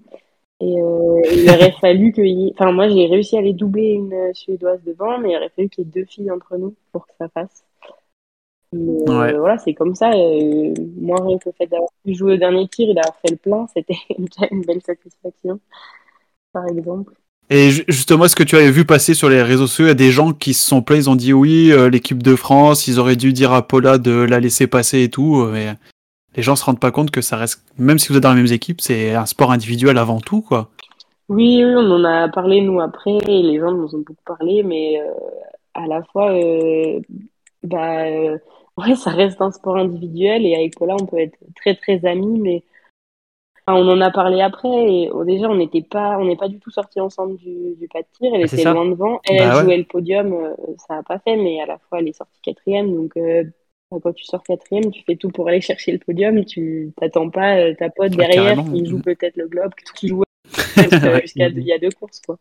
Speaker 2: Et euh, il aurait fallu que. y- Enfin, moi, j'ai réussi à les doubler une Suédoise devant, mais il aurait fallu qu'il y ait deux filles entre nous pour que ça passe.
Speaker 3: Ouais.
Speaker 2: Voilà, c'est comme ça. euh, moi, rien que le fait d'avoir pu jouer au dernier tir et d'avoir fait le plein, c'était déjà une belle satisfaction, par exemple.
Speaker 3: Et ju- justement, est-ce que tu avais vu passer sur les réseaux sociaux, il y a des gens qui se sont plaints, ils ont dit oui, euh, l'équipe de France, ils auraient dû dire à Paula de la laisser passer et tout, euh, mais les gens se rendent pas compte que ça reste, même si vous êtes dans la même équipe, c'est un sport individuel avant tout, quoi.
Speaker 2: Oui, oui, on en a parlé nous après, et les gens nous ont beaucoup parlé, mais euh, à la fois, euh, bah, ouais, ça reste un sport individuel et avec Paula, on peut être très très amis, mais enfin, on en a parlé après et oh, déjà, on n'était pas, on n'est pas du tout sortis ensemble du, du pas de tir. Elle
Speaker 1: Ah,
Speaker 2: était
Speaker 1: ça.
Speaker 2: loin devant, elle,
Speaker 3: Bah
Speaker 2: elle
Speaker 3: ouais.
Speaker 2: jouait le podium, euh, ça n'a pas fait, mais à la fois, elle est sortie quatrième, donc euh, quand tu sors quatrième, tu fais tout pour aller chercher le podium, tu t'attends pas euh, ta pote
Speaker 3: Ouais,
Speaker 2: derrière
Speaker 3: carrément.
Speaker 2: qui joue peut-être le globe, qui joue jusqu'à il y a deux courses quoi.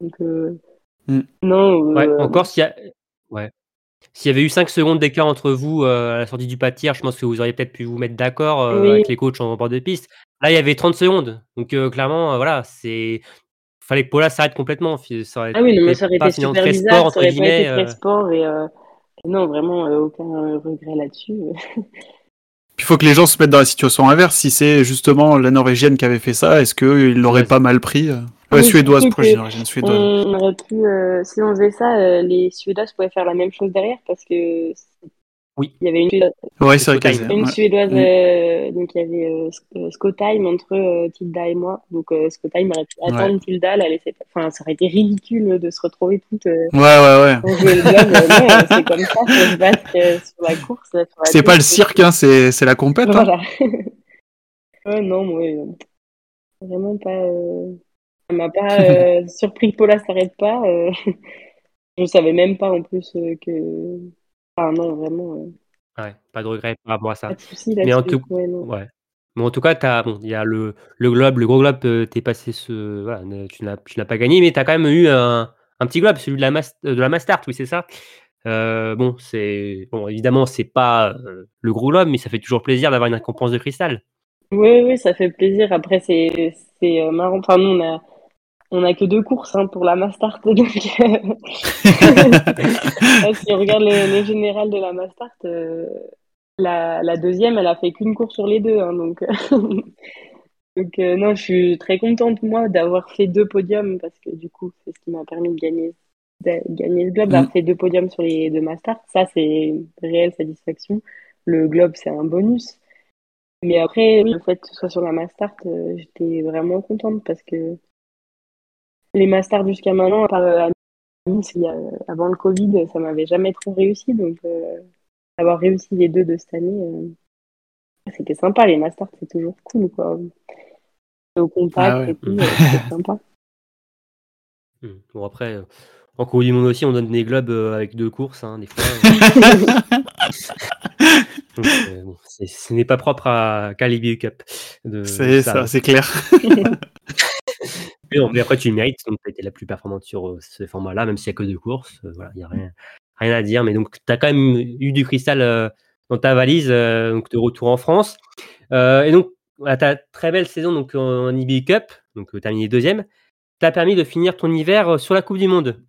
Speaker 2: Donc
Speaker 3: Mm.
Speaker 2: non,
Speaker 1: Ouais, encore s'il y a. Ouais. S'il y avait eu 5 secondes d'écart entre vous euh, à la sortie du pas de tir, je pense que vous auriez peut-être pu vous mettre d'accord euh,
Speaker 2: Oui.
Speaker 1: avec les coachs en bord de piste. Là, il y avait 30 secondes. Donc, euh, clairement, euh, voilà, c'est. Fallait que Paula s'arrête complètement. fi- Ça aurait
Speaker 2: ah oui, non, mais ça aurait
Speaker 1: pas
Speaker 2: été super
Speaker 1: très
Speaker 2: bizarre,
Speaker 1: sport,
Speaker 2: ça
Speaker 1: entre
Speaker 2: pas
Speaker 1: guillemets.
Speaker 2: été très sport et euh, et non vraiment euh, aucun regret là-dessus.
Speaker 3: Puis il faut que les gens se mettent dans la situation inverse. Si c'est justement la Norvégienne qui avait fait ça, est-ce qu'ils l'auraient
Speaker 1: Ouais.
Speaker 3: pas mal pris euh Ouais, suédoise, pourquoi j'ai suédoise.
Speaker 2: On aurait pu, euh, si on faisait ça, euh, les Suédoises pouvaient faire la même chose derrière parce que
Speaker 1: Oui.
Speaker 2: il y avait une Suédoise,
Speaker 3: Ouais, c'est vrai
Speaker 2: une
Speaker 3: ouais.
Speaker 2: Suédoise
Speaker 3: Mm.
Speaker 2: euh, donc il y avait euh, euh, Scottheim entre euh, Tilda et moi. Donc euh, Scottheim aurait pu attendre Tilda, la laisser. Enfin, ça aurait été ridicule de se retrouver toutes euh,
Speaker 3: Ouais, ouais, ouais.
Speaker 2: C'est comme ça, faut se battre euh, sur la course.
Speaker 3: C'est pas le cirque, hein, c'est c'est la compète. hein.
Speaker 2: Ouais, non, moi, vraiment pas. M'a pas euh, surpris que Paula s'arrête pas. euh, Je savais même pas en plus euh, que. Ah non, vraiment, euh,
Speaker 1: Ouais, pas de regret par rapport à ça.
Speaker 2: pas de soucis
Speaker 1: Mais en tout-
Speaker 2: Ouais.
Speaker 1: Ouais. Mais en tout cas, bon, il y a le, le globe, le gros globe, euh, t'es passé ce. Voilà, ne- tu n'as pas gagné, mais tu as quand même eu un, un petit globe, celui de la, mas- de la Mastart, oui, c'est ça. Bon, c'est. Bon, évidemment, c'est pas le gros globe, mais ça fait toujours plaisir d'avoir une récompense de cristal.
Speaker 2: Oui, oui, ça fait plaisir. Après, c'est c'est marrant. Enfin, nous, on a, on a que deux courses hein, pour la Mastart. Donc, euh, si on regarde le, le général de la Mastart, euh, la, la deuxième, elle a fait qu'une course sur les deux. hein, donc, donc euh, non, je suis très contente, moi, d'avoir fait deux podiums parce que du coup, c'est ce qui m'a permis de gagner, de gagner ce globe, d'avoir fait deux podiums sur les deux Mastart. Ça, c'est une réelle satisfaction. Le globe, c'est un bonus. Mais après, le fait que ce soit sur la Mastart, euh, j'étais vraiment contente parce que les Mastart jusqu'à maintenant, euh, à Nice, a- avant le Covid, ça m'avait jamais trop réussi. Donc, euh, avoir réussi les deux de cette année, euh, c'était sympa. Les Mastart, c'est toujours cool, quoi. Au contact
Speaker 3: Ah ouais.
Speaker 2: et tout, euh, sympa.
Speaker 1: Hmm. Bon, après, euh, en Coupe du Monde aussi, on donne des globes euh, avec deux courses, hein, des fois. Donc, euh, bon, ce n'est pas propre à Calibi Cup. de-
Speaker 3: C'est ça, c'est clair.
Speaker 1: Mais, après, tu le mérites, donc tu as été la plus performante sur euh, ce format-là, même s'il n'y a que deux courses. euh, voilà, il n'y a rien, rien à dire. Mais donc, tu as quand même eu du cristal euh, dans ta valise, donc de retour en France. Et donc, voilà, ta très belle saison donc, en, IBU Cup, donc terminé deuxième, t'a permis de finir ton hiver sur la Coupe du Monde.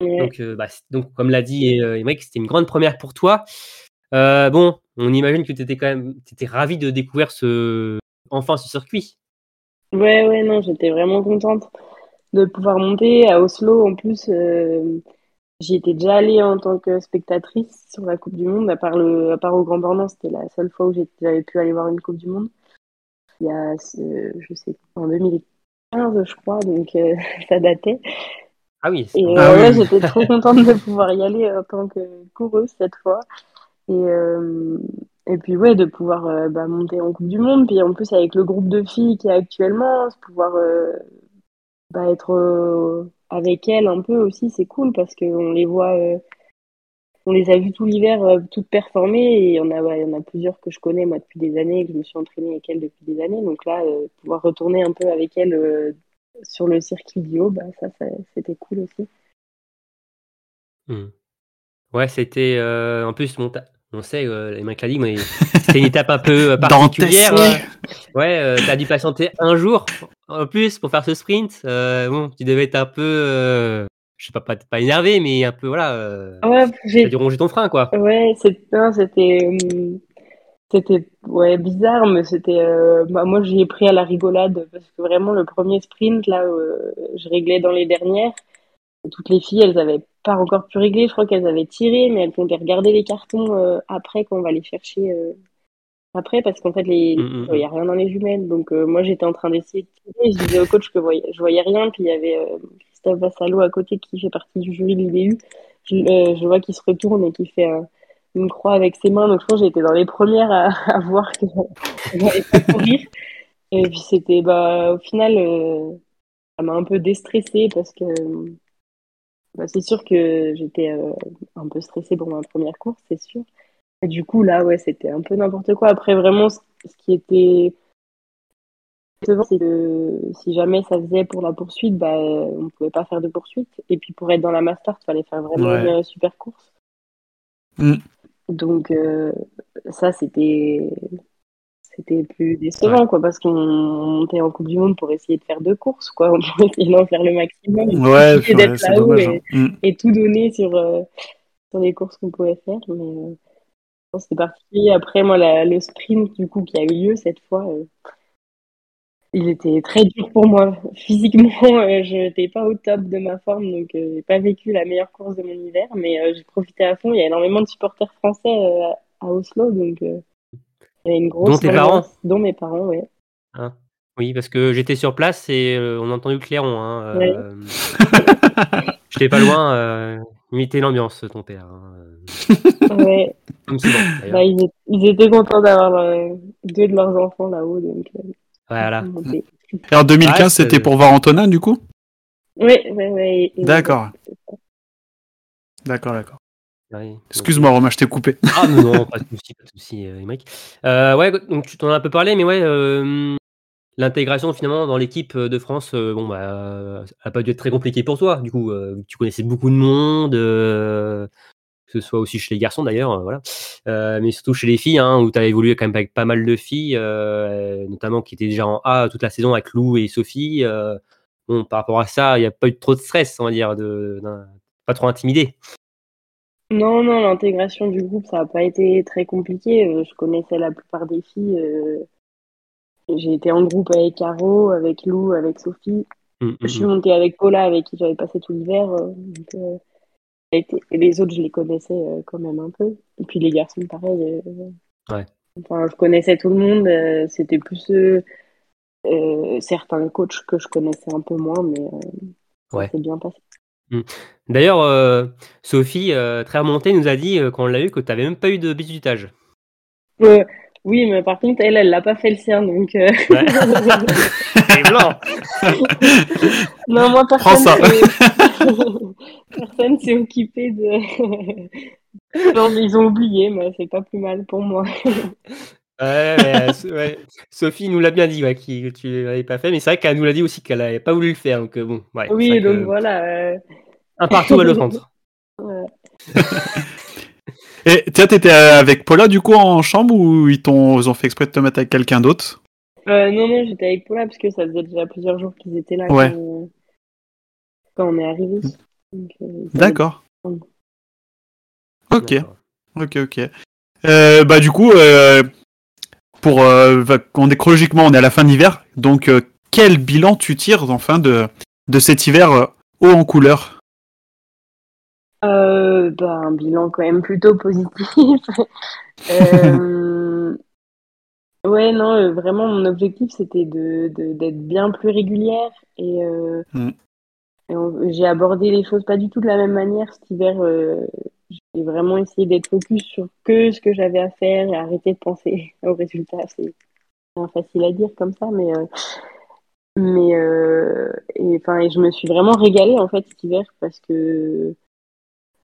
Speaker 2: Ouais.
Speaker 1: Donc, euh, bah, donc comme l'a dit euh, c'était une grande première pour toi. Euh, bon, on imagine que tu étais quand même étais ravi de découvrir ce, enfin ce circuit.
Speaker 2: Ouais, ouais, non, j'étais vraiment contente de pouvoir monter à Oslo. En plus, euh, j'y étais déjà allée en tant que spectatrice sur la Coupe du Monde, à part le, à part au Grand Bornand, c'était la seule fois où j'avais pu aller voir une Coupe du Monde. Il y a, euh, je sais, en 2015, je crois, donc euh, ça datait.
Speaker 1: Ah oui, c'est-
Speaker 2: Et
Speaker 3: Ah
Speaker 2: ouais,
Speaker 3: oui.
Speaker 2: j'étais trop contente de pouvoir y aller en tant que coureuse cette fois. Et, euh, et puis ouais, de pouvoir euh, bah, monter en Coupe du Monde, puis en plus avec le groupe de filles qui est actuellement, pouvoir euh, bah, être euh, avec elles un peu aussi, c'est cool parce qu'on les voit, on les a vues tout l'hiver toutes performer et en a, ouais, en a plusieurs que je connais moi depuis des années, que je me suis entraînée avec elles depuis des années, donc là pouvoir retourner un peu avec elles sur le circuit du bah, ça, c'était cool aussi.
Speaker 1: Mmh. Ouais, c'était en plus mon on sait, euh, les mais c'était une étape un peu euh, particulière. ouais, euh, tu as dû patienter un jour en plus pour faire ce sprint. bon, tu devais être un peu, je sais pas, pas, pas énervé, mais un peu, voilà.
Speaker 2: ouais,
Speaker 1: j'ai dû ronger ton frein, quoi.
Speaker 2: Ouais, c'était. C'était ouais, bizarre, mais c'était. Bah, moi, j'y ai pris à la rigolade parce que vraiment, le premier sprint, là, je réglais dans les dernières. Toutes les filles, elles avaient pas encore pu régler. Je crois qu'elles avaient tiré, mais elles pouvaient regarder les cartons euh, après quand on va les chercher euh, après, parce qu'en fait, les... Mm, mm, il n'y a rien dans les jumelles. Donc, euh, moi, j'étais en train d'essayer de tirer. Je disais au coach que voyais... je voyais rien. Puis, il y avait Christophe Vassalo à côté qui fait partie du jury de l'IBU. Je, je, vois qu'il se retourne et qui fait une croix avec ses mains. Donc, je pense que j'étais dans les premières à, à voir que pas courir. Et puis, c'était, bah, au final, ça m'a un peu déstressée parce que bah, c'est sûr que j'étais euh, un peu stressée pour ma première course, c'est sûr. Et du coup, là, ouais, c'était un peu n'importe quoi. Après, vraiment, ce, qui était c'est que si jamais ça faisait pour la poursuite, bah, on pouvait pas faire de poursuite. Et puis pour être dans la master, il fallait faire vraiment une super course. Mm. Donc euh, ça, c'était c'était plus décevant, quoi, parce qu'on montait en Coupe du Monde pour essayer de faire deux courses, quoi. On pouvait essayer d'en faire le maximum.
Speaker 3: Ouais, d'être là-haut
Speaker 2: et, hein. mm. et, tout donner sur, euh, sur les courses qu'on pouvait faire. Mais euh, c'était particulier. Après, moi, la, le sprint, du coup, qui a eu lieu cette fois, euh, il était très dur pour moi. Physiquement, je n'étais pas au top de ma forme, donc j'ai pas vécu la meilleure course de mon hiver, mais j'ai profité à fond. Il y a énormément de supporters français à Oslo, donc une grosse
Speaker 1: dont tes parents
Speaker 2: Dont mes parents, oui.
Speaker 1: Hein oui, parce que j'étais sur place et euh, on a entendu le clairon. Hein, euh, J'étais pas loin, euh, imiter l'ambiance, ton père. Hein.
Speaker 2: ouais. Comme souvent, bah, ils, ils, étaient contents d'avoir euh, deux de leurs enfants là-haut. Donc,
Speaker 1: voilà.
Speaker 3: Et en 2015, c'était pour voir Antonin, du coup?
Speaker 2: Oui, oui, oui.
Speaker 3: D'accord. D'accord, d'accord. Excuse-moi, Romain, je t'ai coupé.
Speaker 1: Ah non, pas de souci, pas de souci, euh, euh, ouais, donc tu t'en as un peu parlé, mais ouais, euh, l'intégration finalement dans l'équipe de France, bon bah, a pas dû être très compliqué pour toi. Du coup, tu connaissais beaucoup de monde, que ce soit aussi chez les garçons d'ailleurs, voilà, mais surtout chez les filles, hein, où tu as évolué quand même avec pas mal de filles, notamment qui étaient déjà en A toute la saison avec Lou et Sophie. bon, par rapport à ça, il n'y a pas eu trop de stress, on va dire, de, pas trop intimidé.
Speaker 2: Non, non, l'intégration du groupe, ça n'a pas été très compliqué. Euh, je connaissais la plupart des filles. Euh, j'ai été en groupe avec Caro, avec Lou, avec Sophie. Mmh, mmh, je suis mmh. montée avec Paula, avec qui j'avais passé tout l'hiver. Euh, et les autres, je les connaissais quand même un peu. Et puis les garçons, pareil.
Speaker 1: Ouais.
Speaker 2: Enfin, je connaissais tout le monde. C'était plus certains coachs que je connaissais un peu moins, mais ça s'est bien passé.
Speaker 1: Mmh. D'ailleurs, euh, Sophie, euh, très remontée, nous a dit, euh, quand on l'a eu, que tu n'avais même pas eu de bisutage.
Speaker 2: oui, mais par contre, elle, elle l'a pas fait le sien, donc. Ouais.
Speaker 1: blanc.
Speaker 2: non, moi, personne. personne s'est occupé de. non, mais ils ont oublié, mais c'est pas plus mal pour moi.
Speaker 1: Ouais, ouais, Sophie nous l'a bien dit, ouais, que tu l'avais pas fait, mais c'est vrai qu'elle nous l'a dit aussi qu'elle n'avait pas voulu le faire. Donc, bon, ouais,
Speaker 2: oui, donc voilà.
Speaker 1: Un partout à le centre.
Speaker 3: Et tiens, t'étais avec Paula du coup en chambre ou ils, t'ont, ont fait exprès de te mettre avec quelqu'un d'autre?
Speaker 2: Euh, Non, non, j'étais avec Paula parce que ça faisait déjà plusieurs jours qu'ils étaient là quand, on est arrivé.
Speaker 3: Euh, D'accord. Ok. Ok, ok. Euh, bah du coup, pour on est chronologiquement, on est à la fin d'hiver. Donc, quel bilan tu tires enfin de de cet hiver haut en couleur?
Speaker 2: Euh, bah, un bilan quand même plutôt positif. euh, ouais, non, euh, vraiment, mon objectif, c'était de, d'être bien plus régulière. Et, euh, mm. j'ai abordé les choses pas du tout de la même manière cet hiver. J'ai vraiment essayé d'être focus sur que ce que j'avais à faire et arrêter de penser au résultat. C'est facile à dire comme ça, mais euh, mais euh, et enfin et je me suis vraiment régalée en fait cet hiver parce que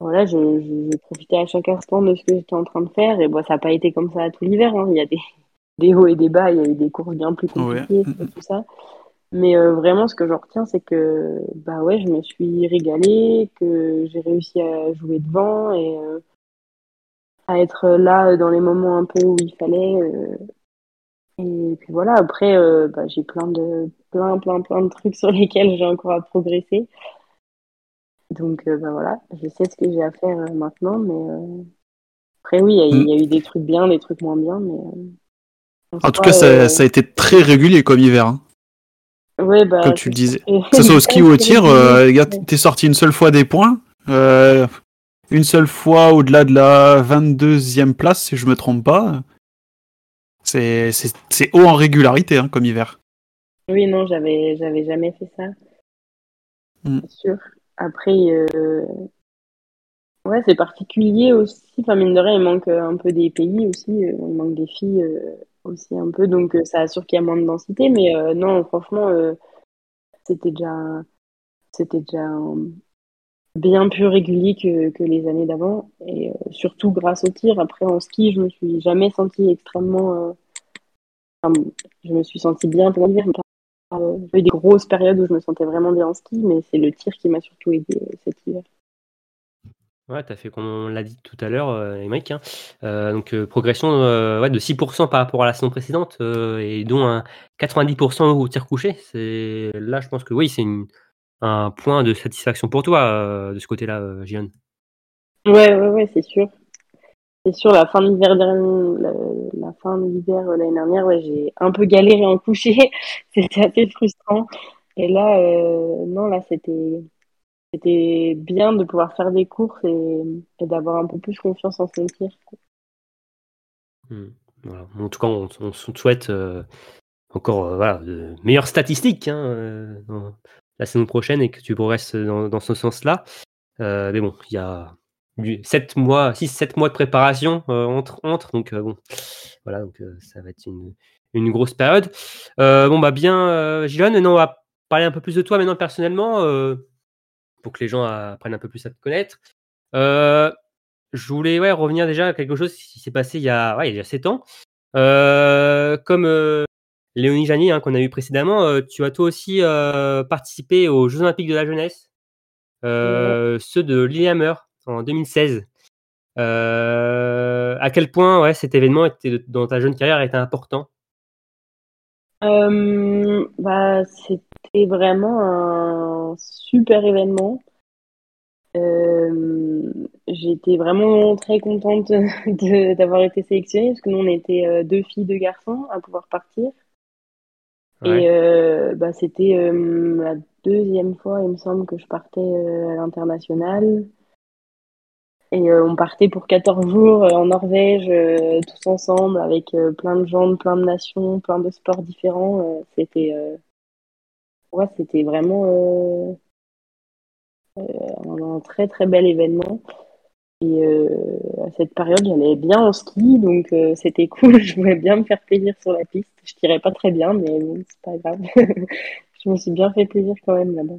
Speaker 2: voilà, je, je, je profitais à chaque instant de ce que j'étais en train de faire et bon, ça n'a pas été comme ça tout l'hiver. Hein. Il y a des, des hauts et des bas, il y a eu des courses bien plus compliquées,
Speaker 3: Ouais.
Speaker 2: tout ça. Mais euh, vraiment, ce que je retiens, c'est que bah ouais, je me suis régalée, que j'ai réussi à jouer devant et euh, à être là dans les moments un peu où il fallait. euh. et puis voilà, après, euh, bah, j'ai plein de plein plein plein de trucs sur lesquels j'ai encore à progresser. Donc euh, bah voilà, je sais ce que j'ai à faire euh, maintenant, mais euh, après oui, il y, a- il y a eu des trucs bien, des trucs moins bien, mais euh,
Speaker 3: En tout cas, ça, ça a été très régulier comme hiver. hein.
Speaker 2: Ouais, bah,
Speaker 3: comme tu le disais. Que ce soit au ski ou au tir, euh, les gars, t'es sorti une seule fois des points. euh, une seule fois au-delà de la 22e place, si je me trompe pas. C'est haut en régularité hein, comme hiver.
Speaker 2: Oui, non, j'avais jamais fait ça.
Speaker 3: Mm.
Speaker 2: C'est sûr. Après, euh, ouais, c'est particulier aussi. Enfin, mine de rien, il manque un peu des pays aussi. euh, Il manque des filles aussi un peu. Donc, euh, ça assure qu'il y a moins de densité. Mais euh, non, franchement, euh, c'était déjà, c'était déjà bien plus régulier que, les années d'avant. Et surtout grâce au tir. Après, en ski, je me suis jamais sentie extrêmement. je me suis sentie bien pas euh, J'ai eu des grosses périodes où je me sentais vraiment bien en ski, mais c'est le tir qui m'a surtout aidé cet hiver.
Speaker 1: Ouais, tu as fait, comme on l'a dit tout à l'heure, euh, Émeric, hein, euh, donc euh, progression euh, ouais, de 6% par rapport à la saison précédente, et dont un 90% au tir couché. Là, je pense que oui, c'est un point de satisfaction pour toi, de ce côté-là, euh, Gillian.
Speaker 2: Ouais, ouais, ouais, c'est sûr. C'est sûr, la fin de l'hiver la, l'année dernière, j'ai un peu galéré en coucher. C'était assez frustrant. Et là, non, là, c'était, c'était bien de pouvoir faire des courses et, d'avoir un peu plus confiance en son tir.
Speaker 1: Hmm. En tout cas, on, on souhaite euh, encore euh, voilà, de meilleures statistiques hein, euh, la saison prochaine et que tu progresses dans, ce sens-là. Mais bon, il y a 7 mois, 6-7 mois de préparation entre, entre, donc bon, voilà, donc ça va être une, une grosse période. Bon, bah bien, Gilon, maintenant on va parler un peu plus de toi maintenant personnellement, pour que les gens apprennent un peu plus à te connaître. Euh, je voulais ouais, revenir déjà à quelque chose qui s'est passé il y a, ouais, il y a 7 ans. Euh, comme euh, Léonie Jani, hein, qu'on a eu précédemment, tu as toi aussi participé aux Jeux Olympiques de la jeunesse, ceux de Lillehammer en 2016. Euh, à quel point ouais, cet événement était, dans ta jeune carrière était important?
Speaker 2: Bah, c'était vraiment un super événement. Euh, j'étais vraiment très contente d'avoir été sélectionnée parce que nous, on était euh, deux filles, deux garçons à pouvoir partir.
Speaker 1: Ouais.
Speaker 2: Et euh, bah, c'était euh, la deuxième fois, il me semble, que je partais à l'international. Et on partait pour 14 jours en Norvège, tous ensemble, avec plein de gens, de plein de nations, plein de sports différents. C'était ouais, c'était vraiment euh, euh, un très très bel événement. Et euh, à cette période, j'allais bien en ski, donc c'était cool. Je voulais bien me faire plaisir sur la piste. Je tirais pas très bien, mais bon, c'est pas grave. je me suis bien fait plaisir quand même là-bas.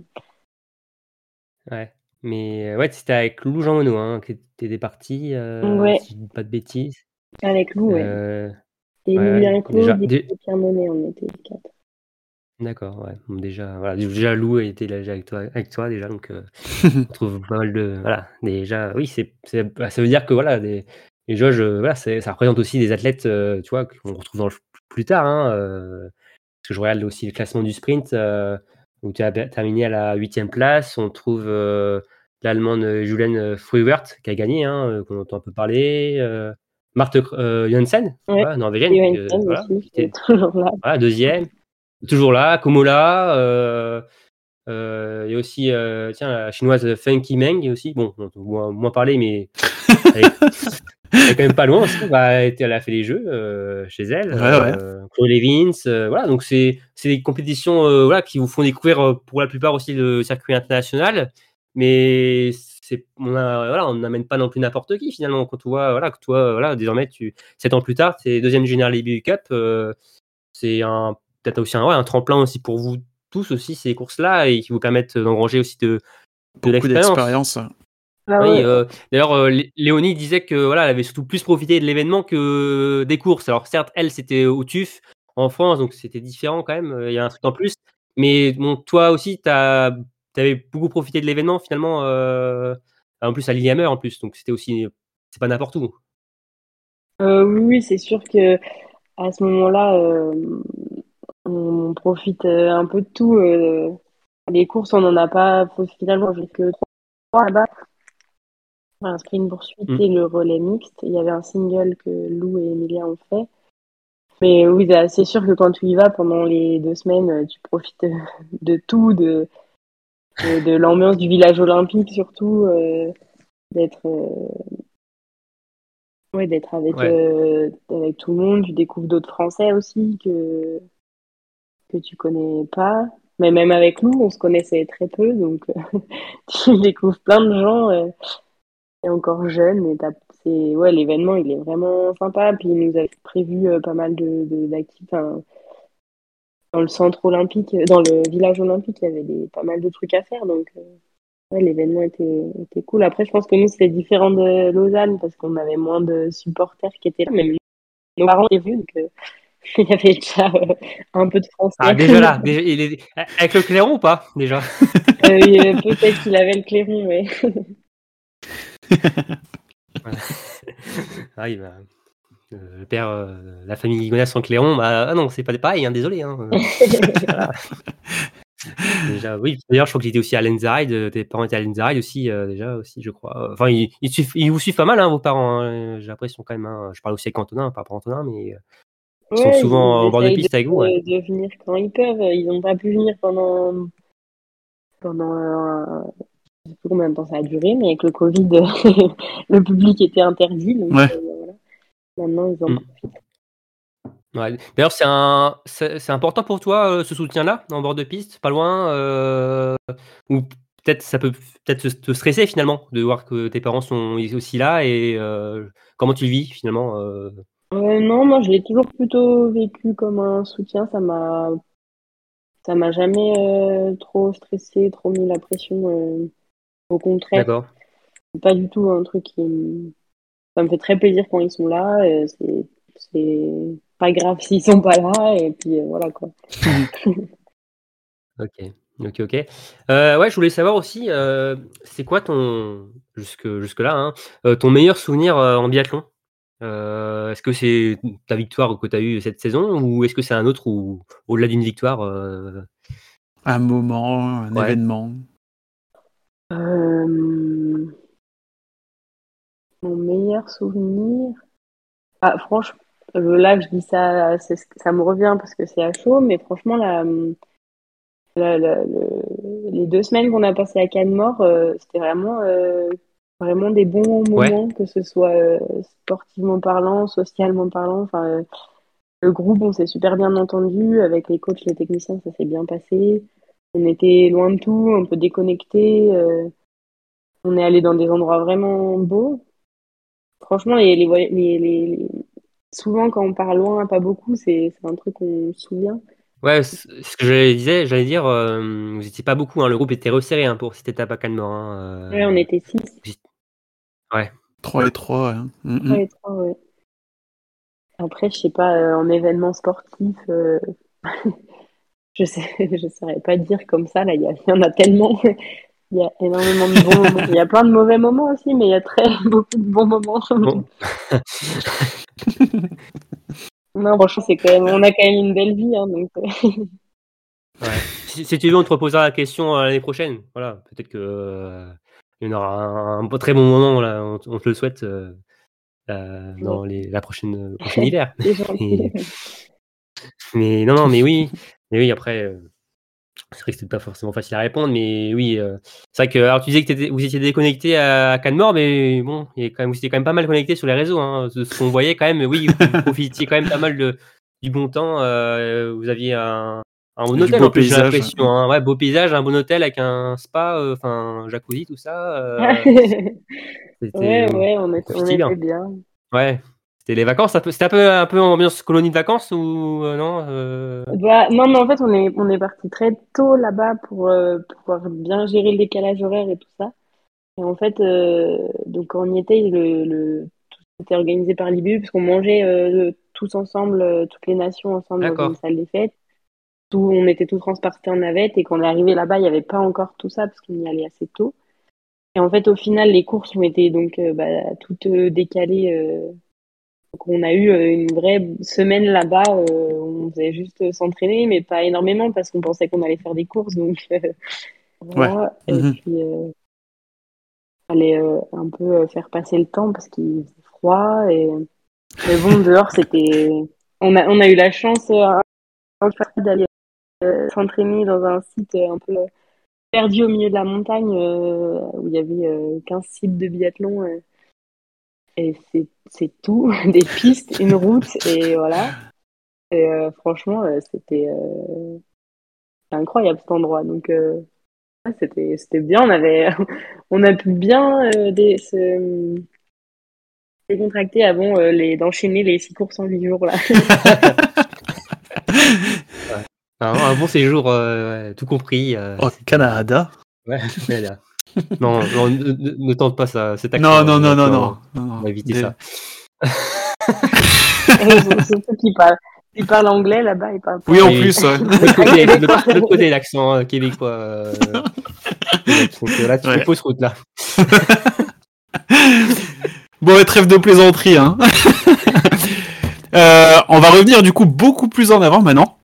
Speaker 1: Ouais. Mais ouais, c'était avec Lou Jean Monod hein, que t'étais parti, euh,
Speaker 2: Ouais.
Speaker 1: si je dis pas de bêtises.
Speaker 2: Avec Lou, ouais.
Speaker 1: Euh,
Speaker 2: Et
Speaker 1: ouais,
Speaker 2: Lilian. Claude
Speaker 1: Déjà,
Speaker 2: et Pierre Monet, on était les quatre.
Speaker 1: D'accord, ouais. Bon, déjà, voilà, déjà Lou était là déjà avec toi, avec toi déjà, donc euh, on trouve pas mal de, voilà, déjà, oui, c'est, c'est- bah, ça veut dire que voilà, des, les jauges, euh, voilà, c'est- ça représente aussi des athlètes, euh, tu vois, qu'on retrouve dans le, plus tard, hein, euh, parce que je regarde aussi le classement du sprint, euh, où tu as per- terminé à la huitième place, on trouve euh, l'allemande Julienne Fruwert qui a gagné, hein, euh, qu'on entend un peu parler, euh, Marthe euh, Janssen,
Speaker 2: Ouais.
Speaker 1: voilà, norvégienne,
Speaker 2: Et
Speaker 1: euh,
Speaker 2: Johansen
Speaker 1: voilà,
Speaker 2: aussi,
Speaker 1: qui était-
Speaker 2: est toujours là.
Speaker 1: voilà, deuxième. Toujours là, Komola. Euh, euh, il y a aussi euh, tiens, la chinoise Feng Meng aussi. Bon, on entend moins, moins parler, mais elle est, elle est quand même pas loin aussi. Bah, elle, a fait les jeux euh, chez elle.
Speaker 3: Ouais,
Speaker 1: Chloé Levins. voilà, donc c'est des compétitions voilà, qui vous font découvrir pour la plupart aussi le circuit international. Mais on a- voilà, on n'amène pas non plus n'importe qui finalement. Quand tu vois, voilà, que toi, voilà, désormais, tu, sept ans plus tard, c'est deuxième Général IBU Cup. c'est un peut-être aussi un, ouais, un tremplin aussi pour vous tous aussi ces courses-là et qui vous permettent d'engranger aussi de, de
Speaker 3: Beaucoup
Speaker 1: l'expérience.
Speaker 3: d'expérience.
Speaker 2: Ah
Speaker 1: Oui, euh, d'ailleurs, euh, Lé- Léonie disait que voilà, elle avait surtout plus profité de l'événement que des courses. Alors certes, elle c'était au TUF en France, donc c'était différent quand même. euh, Il y a un truc en plus. Mais bon, toi aussi, tu avais beaucoup profité de l'événement finalement. euh, en plus à Lillehammer en plus, donc c'était aussi c'est pas n'importe où.
Speaker 2: Euh, oui, c'est sûr que à ce moment-là, euh, on profite euh, un peu de tout. euh. les courses, on n'en a pas finalement j'ai que trois là-bas. Un sprint poursuite
Speaker 1: Mm.
Speaker 2: et le relais mixte. Il y avait un single que Lou et Emilia ont fait. Mais oui, bah, c'est sûr que quand tu y vas pendant les deux semaines, euh, tu profites de tout, de, de, de l'ambiance du village olympique surtout, euh, d'être euh, ouais, d'être avec,
Speaker 1: Ouais.
Speaker 2: euh, avec tout le monde. Tu découvres d'autres Français aussi que, que tu connais pas. Mais même avec nous, on se connaissait très peu, donc tu découvres plein de gens. euh, et encore jeune, et c'est ouais, l'événement il est vraiment sympa. Puis il nous a prévu euh, pas mal de, d'activités. dans le centre olympique, dans le village olympique, il y avait pas mal de trucs à faire. Donc euh, l'événement était, était cool. Après, je pense que nous c'était différent de Lausanne parce qu'on avait moins de supporters qui étaient là. Même nos parents étaient venus, donc il y avait déjà euh, un peu de français.
Speaker 1: Ah déjà là, déjà, il est avec le clairon ou pas déjà?
Speaker 2: Euh, il Peut-être qu'il avait le clairon, mais
Speaker 1: Ah oui, bah, euh, le père, euh, la famille Ligonès sans clairon, bah ah non, c'est pas pareil, hein, désolé. Hein, euh, voilà. déjà, oui. D'ailleurs, je crois qu'il était aussi à Lenzerheide. euh, Tes parents étaient à Lenzerheide aussi, déjà aussi, je crois. Enfin, ils, ils, suivent- ils vous suivent pas mal, hein, vos parents. hein. J'ai l'impression quand même. hein. Je parle aussi avec Antonin, pas pour Antonin, mais Ils sont souvent en bord de piste avec vous, ouais.
Speaker 2: De venir quand ils peuvent. Ils n'ont pas pu venir pendant pendant euh, je sais plus combien de temps ça a duré, mais avec le Covid, le public était interdit. Donc,
Speaker 3: Ouais.
Speaker 2: euh, voilà. Maintenant, ils en
Speaker 1: Mm.
Speaker 2: profitent.
Speaker 1: Ouais. D'ailleurs, c'est un, c'est c'est important pour toi euh, ce soutien-là en bord de piste, pas loin, euh, ou peut-être ça peut peut-être te- te stresser finalement de voir que tes parents sont aussi là et euh, comment tu le vis finalement. Euh,
Speaker 2: non, moi, je l'ai toujours plutôt vécu comme un soutien. Ça m'a ça m'a jamais euh, trop stressé, trop mis la pression. euh, au contraire,
Speaker 1: D'accord.
Speaker 2: c'est pas du tout un truc qui me... Ça me fait très plaisir quand ils sont là. euh, c'est c'est pas grave s'ils sont pas là. Et puis euh, voilà quoi.
Speaker 1: Ok. Ok. Ok. Euh, ouais, je voulais savoir aussi, euh, c'est quoi ton jusque jusque là, hein, euh, ton meilleur souvenir euh, en biathlon? Euh, Est-ce que c'est ta victoire que tu as eue cette saison ou est-ce que c'est un autre ou au-delà d'une victoire euh,
Speaker 3: Un moment, un
Speaker 1: Ouais.
Speaker 3: événement.
Speaker 2: Euh, Mon meilleur souvenir. Ah, franchement, là, je dis ça, c'est- ça me revient parce que c'est à chaud, mais franchement, la, la- la- le- les deux semaines qu'on a passées à Cannes-Mort, euh, c'était vraiment, euh, vraiment des bons
Speaker 1: Ouais.
Speaker 2: moments, que ce soit euh, sportivement parlant, socialement parlant. Enfin, euh, le groupe, on s'est super bien entendu avec les coachs, les techniciens, ça s'est bien passé. On était loin de tout, un peu déconnectés. euh, on est allé dans des endroits vraiment beaux. Franchement, les, les, les, souvent quand on part loin, pas beaucoup, c'est un truc qu'on se souvient.
Speaker 1: Ouais, ce que j'allais disais, j'allais dire, euh, vous étiez pas beaucoup, hein, le groupe était resserré hein, pour cette étape à Cannes-Mort. hein, euh.
Speaker 2: Ouais, on était six,
Speaker 3: 3 et 3. Hein. Mm, mm.
Speaker 2: trois et trois, ouais. Après, je sais pas, euh, en événement sportif, euh, je sais, je saurais pas dire comme ça. Là, il y, en a tellement. Il y a énormément de bons moments. Il y a plein de mauvais moments aussi, mais il y a très beaucoup de bons moments.
Speaker 1: Bon.
Speaker 2: Non, franchement, c'est quand même, on a quand même une belle vie, hein, donc. euh,
Speaker 1: Ouais. Si, si tu veux, on te reposera la question l'année prochaine. Voilà, peut-être que euh, il y en aura un, un très bon moment là. On, te- on te le souhaite euh, euh, dans les, la prochaine le prochain hiver. Mais non, non, mais oui, mais oui. Après, euh, c'est vrai que c'était pas forcément facile à répondre, mais oui, euh, c'est vrai que alors tu disais que t'étais- vous étiez déconnecté à Cannes-Mort, mais bon, il quand même, vous étiez quand même pas mal connecté sur les réseaux. Hein, de ce qu'on voyait quand même, oui, vous profitiez quand même pas mal de, du bon temps. euh, vous aviez un, Un bon hôtel
Speaker 3: beau
Speaker 1: en plus, j'ai l'impression. hein. Ouais, beau paysage, un bon hôtel avec un spa, euh, enfin jacuzzi, tout ça. euh, c'était-
Speaker 2: ouais, ouais, on était, on
Speaker 1: bien. Ouais. C'était les vacances, c'était un peu, un peu ambiance colonie de vacances ou euh, non euh,
Speaker 2: Bah, non, mais en fait, on est, on est parti très tôt là-bas pour pouvoir bien gérer le décalage horaire et tout ça. Et en fait, donc quand on y était, le, le, tout était organisé par l'IBU, parce qu'on mangeait tous ensemble, toutes les nations ensemble dans une salle des fêtes. Tout, on était tous transportés en navette, et quand on est arrivé là-bas, il n'y avait pas encore tout ça, parce qu'on y allait assez tôt. Et en fait, au final, les courses ont été donc euh, bah, toutes euh, décalées. euh, donc on a eu une vraie semaine là-bas euh, où on faisait juste s'entraîner, mais pas énormément parce qu'on pensait qu'on allait faire des courses. Donc voilà. Et
Speaker 3: Mhm.
Speaker 2: puis fallait euh, un peu faire passer le temps parce qu'il faisait froid. Et... Mais bon, dehors, c'était. On a, on a eu la chance d'aller s'entraîner dans un site euh, un peu euh, perdu au milieu de la montagne euh, où il y avait euh, 15 sites de biathlon. euh, et c'est tout, des pistes, une route, et voilà. Euh, franchement, euh, c'était euh, incroyable cet endroit. Donc, euh, c'était bien. On avait, on a pu bien euh, se décontracter avant euh, d'enchaîner les six courses en huit jours là.
Speaker 1: un, un bon séjour, euh, ouais, tout compris. euh,
Speaker 3: Au Canada.
Speaker 1: ouais, là. non, non, ne, tente pas ça. Cet
Speaker 3: Non,
Speaker 1: accent,
Speaker 3: non, non, non,
Speaker 1: euh,
Speaker 3: non. non.
Speaker 1: On va éviter ça.
Speaker 2: Surtout qu'ils parlent, ils parlent anglais là-bas, ils parlent pas.
Speaker 3: Oui, en plus, ouais.
Speaker 1: L'autre côté, l'autre- l'autre côté, l'accent euh, québécois. euh, donc euh, là, tu
Speaker 3: Ouais.
Speaker 1: fais fausse route là.
Speaker 3: Bon, trêve de plaisanterie, hein. Euh, on va revenir du coup beaucoup plus en avant maintenant.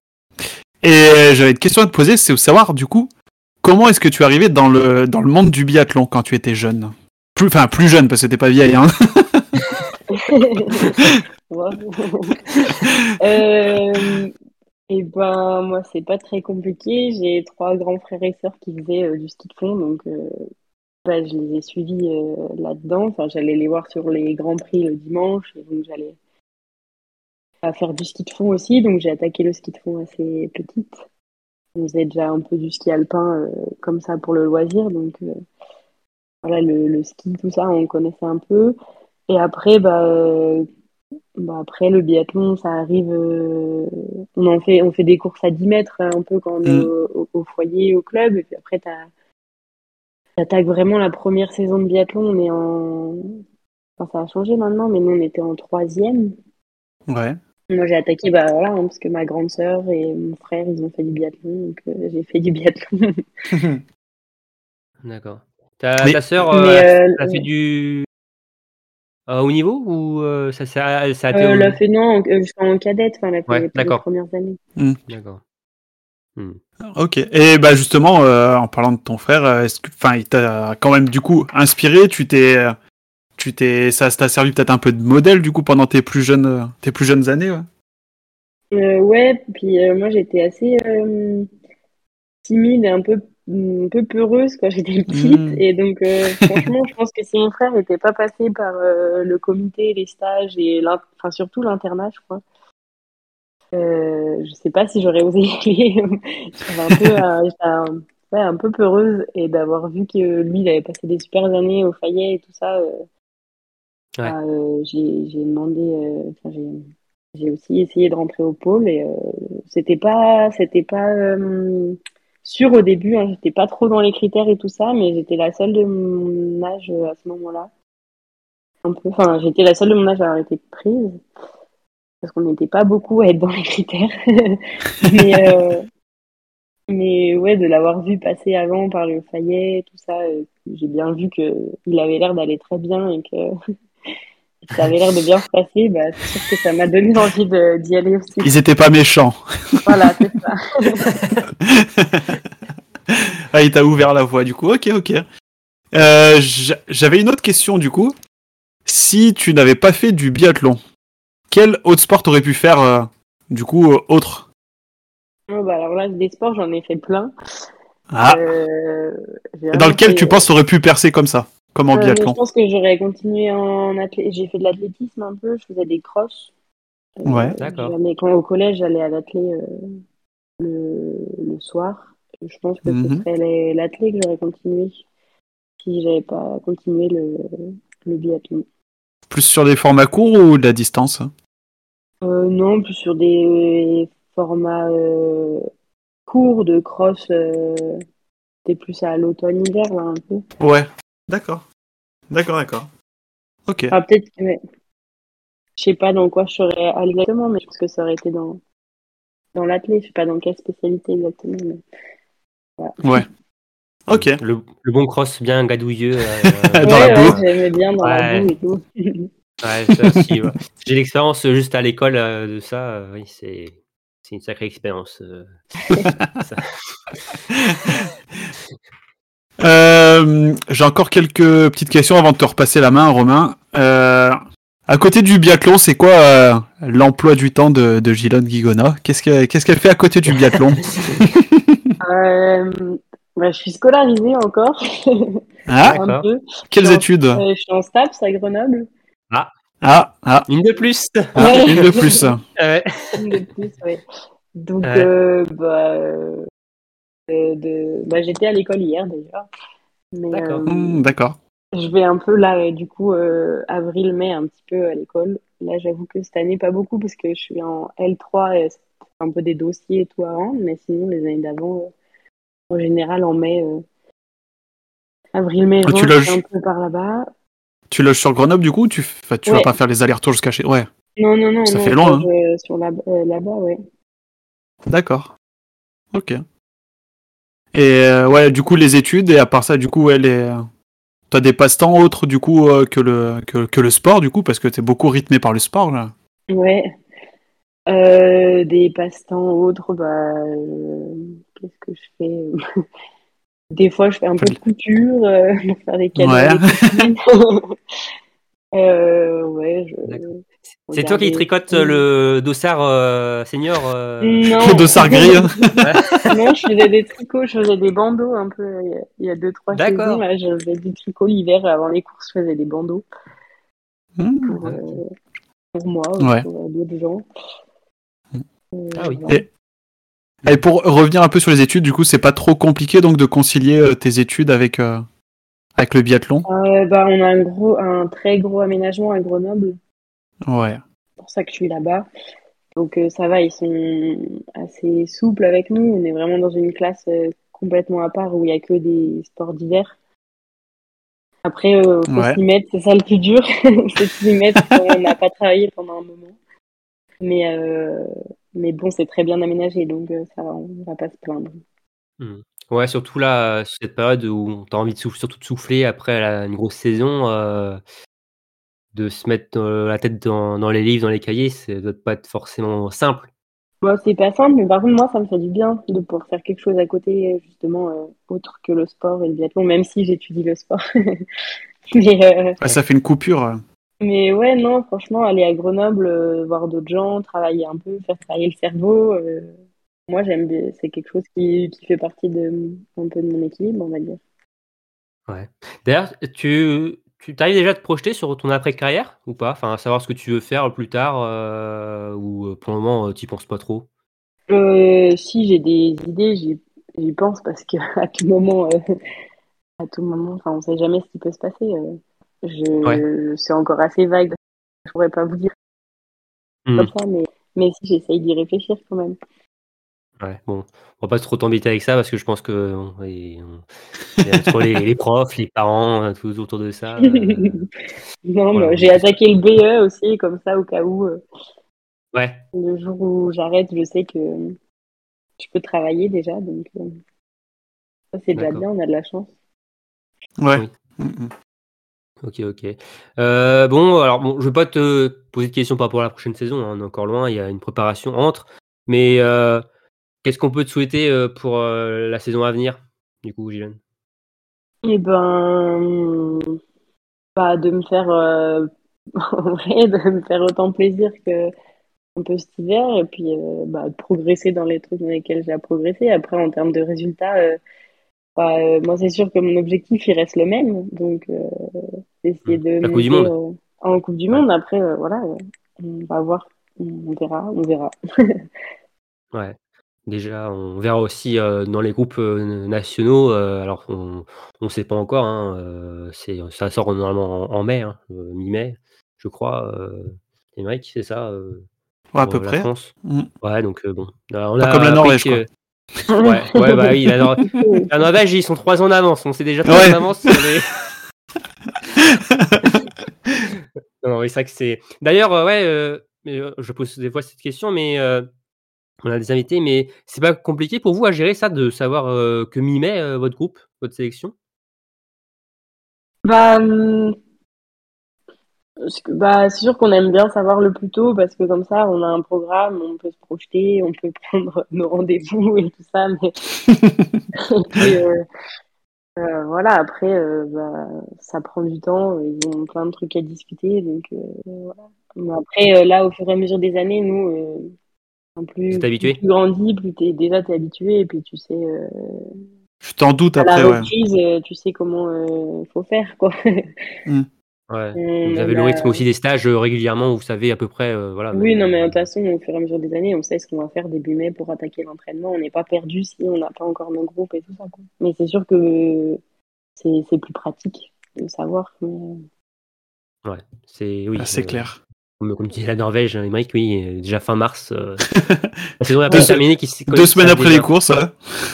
Speaker 3: Et j'avais une question à te poser, c'est savoir du coup comment est-ce que tu es arrivé dans le dans le monde du biathlon quand tu étais jeune? Plus, enfin plus jeune parce que t'es pas vieille. Hein.
Speaker 2: Euh, et ben moi c'est pas très compliqué. J'ai trois grands frères et sœurs qui faisaient euh, du ski de fond, donc euh, bah, je les ai suivis euh, là-dedans. Enfin j'allais les voir sur les grands prix le dimanche, et donc j'allais à faire du ski de fond aussi. Donc j'ai attaqué le ski de fond assez petite. On faisait déjà un peu du ski alpin euh, comme ça pour le loisir, donc euh, voilà le, le ski tout ça on connaissait un peu. Et après bah euh, bah après, le biathlon, ça arrive. on en fait, on fait des courses à 10 mètres, hein, un peu quand on est
Speaker 3: Mm.
Speaker 2: au, au- au foyer, au club. Et puis après, tu attaques vraiment la première saison de biathlon. On est en. Enfin, ça a changé maintenant, mais nous, on était en troisième.
Speaker 3: Ouais.
Speaker 2: Moi, j'ai attaqué, bah voilà, hein, parce que ma grande sœur et mon frère, ils ont fait du biathlon. Donc, euh, j'ai fait du biathlon.
Speaker 1: D'accord. Ta,
Speaker 3: Mais-
Speaker 1: ta sœur, euh,
Speaker 2: euh,
Speaker 1: elle a fait du à haut niveau ou euh, ça, ça, ça a été
Speaker 2: Euh, elle a fait, non, en- euh, jusqu'en cadette. Enfin, elle a fait
Speaker 1: Ouais,
Speaker 2: les
Speaker 1: d'accord.
Speaker 2: premières années.
Speaker 1: D'accord.
Speaker 3: Ok. Et bah justement, euh, en parlant de ton frère, est-ce que, enfin, il t'a quand même du coup inspiré? Tu t'es, euh, tu t'es, ça t'a servi peut-être un peu de modèle du coup pendant tes plus jeunes, tes plus jeunes années. Ouais.
Speaker 2: Euh, ouais, puis euh, moi j'étais assez euh, timide et un peu, un peu peureuse quand j'étais petite.
Speaker 3: Mm.
Speaker 2: Et donc, franchement, je pense que si mon frère n'était pas passé par le comité, les stages et enfin, surtout l'internat, je crois, je sais pas si j'aurais osé y aller. J'étais un peu, un, ouais, un peu peureuse et d'avoir vu que lui, il avait passé des super années au Fayet et tout ça. euh,
Speaker 1: Ouais.
Speaker 2: euh, j'ai demandé, euh, j'ai aussi essayé de rentrer au pôle et euh, c'était pas c'était pas euh, sûr au début hein, j'étais pas trop dans les critères et tout ça mais j'étais la seule de mon âge euh, à ce moment-là. Enfin j'étais la seule de mon âge à avoir été prise parce qu'on n'était pas beaucoup à être dans les critères. Mais mais ouais de l'avoir vu passer avant par le Fayet tout ça j'ai bien vu que il avait l'air d'aller très bien et que ça avait l'air de bien se passer, bah, c'est sûr que ça m'a donné envie d'y aller aussi.
Speaker 3: Ils étaient pas méchants.
Speaker 2: Voilà, c'est ça.
Speaker 3: ah, il t'a ouvert la voie du coup. Ok, ok. Euh, j'a- J'avais une autre question du coup. Si tu n'avais pas fait du biathlon, quel autre sport t'aurais pu faire euh, du coup euh, autre?
Speaker 2: Bon, bah, alors là, des sports, j'en ai fait plein.
Speaker 3: Ah,
Speaker 2: Euh,
Speaker 3: dans lequel
Speaker 2: fait,
Speaker 3: tu penses t'aurais pu percer comme ça, comme en
Speaker 2: euh,
Speaker 3: biathlon
Speaker 2: Je pense que j'aurais continué en athlé... J'ai fait de l'athlétisme un peu, je faisais des crosses. Euh,
Speaker 3: Ouais.
Speaker 1: D'accord.
Speaker 2: Mais quand au collège, j'allais à l'athlé. euh, le, le soir. Je pense que ce
Speaker 3: Mhm.
Speaker 2: serait l'athlé que j'aurais continué si j'avais pas continué le, le biathlon.
Speaker 3: Plus sur des formats courts ou de la distance?
Speaker 2: Euh, non, plus sur des formats euh, courts de cross. Euh, C'était plus à l'automne-hiver, là, un peu.
Speaker 3: Ouais. D'accord. D'accord, d'accord. Ok.
Speaker 2: Ah, peut-être que. ouais. Je sais pas dans quoi je serais allée exactement, mais je pense que ça aurait été dans, dans l'athlé. Je sais pas dans quelle spécialité exactement. Mais...
Speaker 3: Ouais. Ok.
Speaker 1: Le, le bon cross bien gadouilleux. euh,
Speaker 3: Dans
Speaker 2: Ouais,
Speaker 3: la
Speaker 2: ouais,
Speaker 3: boue.
Speaker 2: J'aimais bien dans la boue et tout.
Speaker 1: ouais, ça aussi, ouais. J'ai l'expérience juste à l'école euh, de ça. euh, oui, c'est c'est une sacrée expérience. euh.
Speaker 3: J'ai encore quelques petites questions avant de te repasser la main, Romain. Euh, à côté du biathlon, c'est quoi euh, l'emploi du temps de, de Gilonne Guigona? Qu'est-ce qu'elle qu'est-ce qu'elle fait à côté du biathlon?
Speaker 2: Euh, bah, je suis scolarisée encore,
Speaker 3: Ah,
Speaker 2: un
Speaker 1: D'accord.
Speaker 2: peu.
Speaker 3: quelles études?
Speaker 2: Euh, je suis en STAPS à Grenoble.
Speaker 3: Ah, ah,
Speaker 1: Une de plus.
Speaker 3: ah, une de plus.
Speaker 1: Ouais.
Speaker 2: Une de plus, ouais. Donc,
Speaker 1: Ouais.
Speaker 2: euh, bah, euh, de, bah, j'étais à l'école hier
Speaker 1: D'accord.
Speaker 2: euh,
Speaker 3: Hmm, D'accord.
Speaker 2: je vais un peu là, euh, du coup, euh, avril-mai, un petit peu à l'école. Là, j'avoue que cette année, pas beaucoup parce que je suis en L3 et c'est un peu des dossiers et tout à rendre. Mais sinon, les années d'avant, euh, en général, en mai, euh, avril-mai,
Speaker 3: Ah, tu loges-
Speaker 2: un peu par là-bas.
Speaker 3: Tu loges sur Grenoble du coup tu, enfin, tu vas
Speaker 2: Ouais.
Speaker 3: pas faire les allers-retours jusqu'à chez. Ouais,
Speaker 2: Non, non, non,
Speaker 3: Ça
Speaker 2: non,
Speaker 3: fait
Speaker 2: je
Speaker 3: loin,
Speaker 2: euh, sur là- euh, là-bas, ouais.
Speaker 3: d'accord. Ok. Et euh, ouais, du coup, les études, et à part ça, du coup, ouais, les. T'as des passe-temps autres du coup euh, que, le, que, que le sport du coup parce que t'es beaucoup rythmé par le sport là.
Speaker 2: Ouais. Euh, des passe-temps autres, bah, qu'est-ce que je fais? Des fois, je fais un peu de couture, pour faire des cadeaux
Speaker 3: Ouais.
Speaker 2: Euh, ouais, je...
Speaker 1: D'accord. C'est toi qui euh, le dossard euh, senior euh,
Speaker 2: Non.
Speaker 3: Le dossard gris. hein.
Speaker 2: Non, je faisais des tricots, je faisais des bandeaux un peu il y a- il y a deux, trois
Speaker 1: D'accord.
Speaker 2: saisons. Là, je faisais du tricot l'hiver avant les courses, je faisais des bandeaux pour, euh, pour moi,
Speaker 3: Ouais.
Speaker 2: pour d'autres gens. Euh,
Speaker 1: Ah oui.
Speaker 3: Et, et pour revenir un peu sur les études, du coup, c'est pas trop compliqué donc de concilier euh, tes études avec, euh, avec le biathlon?
Speaker 2: Euh, bah, on a un gros, un très gros aménagement à Grenoble.
Speaker 3: Ouais.
Speaker 2: C'est pour ça que je suis là-bas. Donc euh, ça va, ils sont assez souples avec nous. On est vraiment dans une classe euh, complètement à part où il y a que des sports d'hiver. Après, euh, faut
Speaker 3: Ouais.
Speaker 2: s'y mettre, c'est ça le plus dur, c'est s'y mettre quand on n'a pas travaillé pendant un moment. Mais, euh, mais bon, c'est très bien aménagé, donc euh, ça va, on va pas se plaindre.
Speaker 1: Ouais, surtout là, euh, cette période où t'as envie de souffler, surtout de souffler après la- une grosse saison, euh, de se mettre euh, la tête dans, dans les livres, dans les cahiers, ça doit pas être forcément simple.
Speaker 2: Bon, c'est pas simple, mais par contre, moi, ça me fait du bien de pouvoir faire quelque chose à côté, justement, euh, autre que le sport et le biathlon, même si j'étudie le sport. mais, euh,
Speaker 3: ça fait une coupure. euh.
Speaker 2: mais ouais, non, franchement, aller à Grenoble, euh, voir d'autres gens, travailler un peu, faire travailler le cerveau, euh, moi, j'aime bien, c'est quelque chose qui, qui fait partie de, un peu de mon équilibre, on va dire.
Speaker 1: D'ailleurs, tu, tu arrives déjà à te projeter sur ton après-carrière ou pas? Enfin, à savoir ce que tu veux faire plus tard euh, ou euh, pour le moment, tu penses pas trop?
Speaker 2: Euh, si j'ai des idées, j'y pense parce que à tout moment, euh, à tout moment, enfin, on sait jamais ce qui peut se passer. euh. je, c'est encore assez vague. Je pourrais pas vous dire
Speaker 1: Hmm.
Speaker 2: comme ça, mais, mais si j'essaye d'y réfléchir quand même.
Speaker 1: Ouais, bon, on va pas trop t'embêter avec ça parce que je pense que on- et on- il y a trop les, les profs, les parents, euh, tous autour de ça. euh,
Speaker 2: non,
Speaker 1: voilà.
Speaker 2: j'ai attaqué le BE aussi, comme ça, au cas où, euh,
Speaker 1: ouais,
Speaker 2: le jour où j'arrête, je sais que je peux travailler déjà, donc euh, ça c'est déjà bien, on a de la chance.
Speaker 3: Ouais.
Speaker 1: Oui.
Speaker 3: Mm, mm.
Speaker 1: ok, ok. Euh, bon, alors bon, je vais pas te poser de questions par rapport à la prochaine saison, hein, on est encore loin, il y a une préparation entre, mais euh, qu'est-ce qu'on peut te souhaiter euh, pour euh, la saison à venir, du coup, Gilles?
Speaker 2: Eh ben, pas de me faire, euh, en vrai, de me faire autant plaisir que un peu cet hiver, et puis euh, bah, de progresser dans les trucs dans lesquels j'ai à progresser. Après, en termes de résultats, euh, bah, moi, c'est sûr que mon objectif, il reste le même, donc essayer de
Speaker 1: La Coupe du Monde.
Speaker 2: en Coupe du Monde. Après, voilà, on va voir, on verra, on verra.
Speaker 1: Ouais. Déjà, on verra aussi euh, dans les groupes euh, nationaux. euh, alors, on ne sait pas encore. Hein, ça sort normalement en, en mai, hein, mi-mai, je crois. Euh, c'est ça
Speaker 3: Ouais, à peu
Speaker 1: la
Speaker 3: près.
Speaker 1: France.
Speaker 3: Mm.
Speaker 1: Ouais, donc bon. Alors, on
Speaker 3: Pas
Speaker 1: a
Speaker 3: comme la Norvège,
Speaker 1: Ouais, ouais, bah oui, la, Nor- la Norvège, ils sont trois ans d'avance. On sait déjà trois
Speaker 3: Ouais.
Speaker 1: ans d'avance. sur les- non, non, oui, c'est vrai que c'est. D'ailleurs, ouais, je pose des fois cette question, mais on a des invités, mais c'est pas compliqué pour vous à gérer ça de savoir euh, que mi-mai, euh, votre groupe, votre sélection?
Speaker 2: Bah, bah, c'est sûr qu'on aime bien savoir le plus tôt parce que comme ça, on a un programme, on peut se projeter, on peut prendre nos rendez-vous et tout ça. Mais Et, euh, voilà, après, bah, ça prend du temps. Ils ont plein de trucs à discuter, donc voilà. Mais après, là, au fur et à mesure des années, nous, plus, plus tu grandis, plus t'es déjà t'es habitué et puis tu sais. euh,
Speaker 3: Je t'en doute
Speaker 2: à la
Speaker 3: après, ouais.
Speaker 2: reprise, euh, tu sais comment euh, faut faire, quoi.
Speaker 1: Ouais.
Speaker 2: On
Speaker 1: Vous avez le
Speaker 2: a-
Speaker 1: rythme aussi des stages euh, régulièrement, où vous savez à peu près. euh, voilà,
Speaker 2: Oui, non, mais de toute façon, au fur et à mesure des années, on sait ce qu'on va faire début mai pour attaquer l'entraînement. On n'est pas perdu si on n'a pas encore nos groupes et tout ça. quoi. Mais c'est sûr que c'est c'est plus pratique de savoir. mais-
Speaker 1: Ouais, c'est oui.
Speaker 3: Ah, c'est
Speaker 1: euh,
Speaker 3: clair.
Speaker 1: Comme, disait la Norvège, hein, Émeric, oui, euh, déjà fin mars. euh, la saison pas terminée. Qui,
Speaker 3: Deux semaines après les courses, ouais.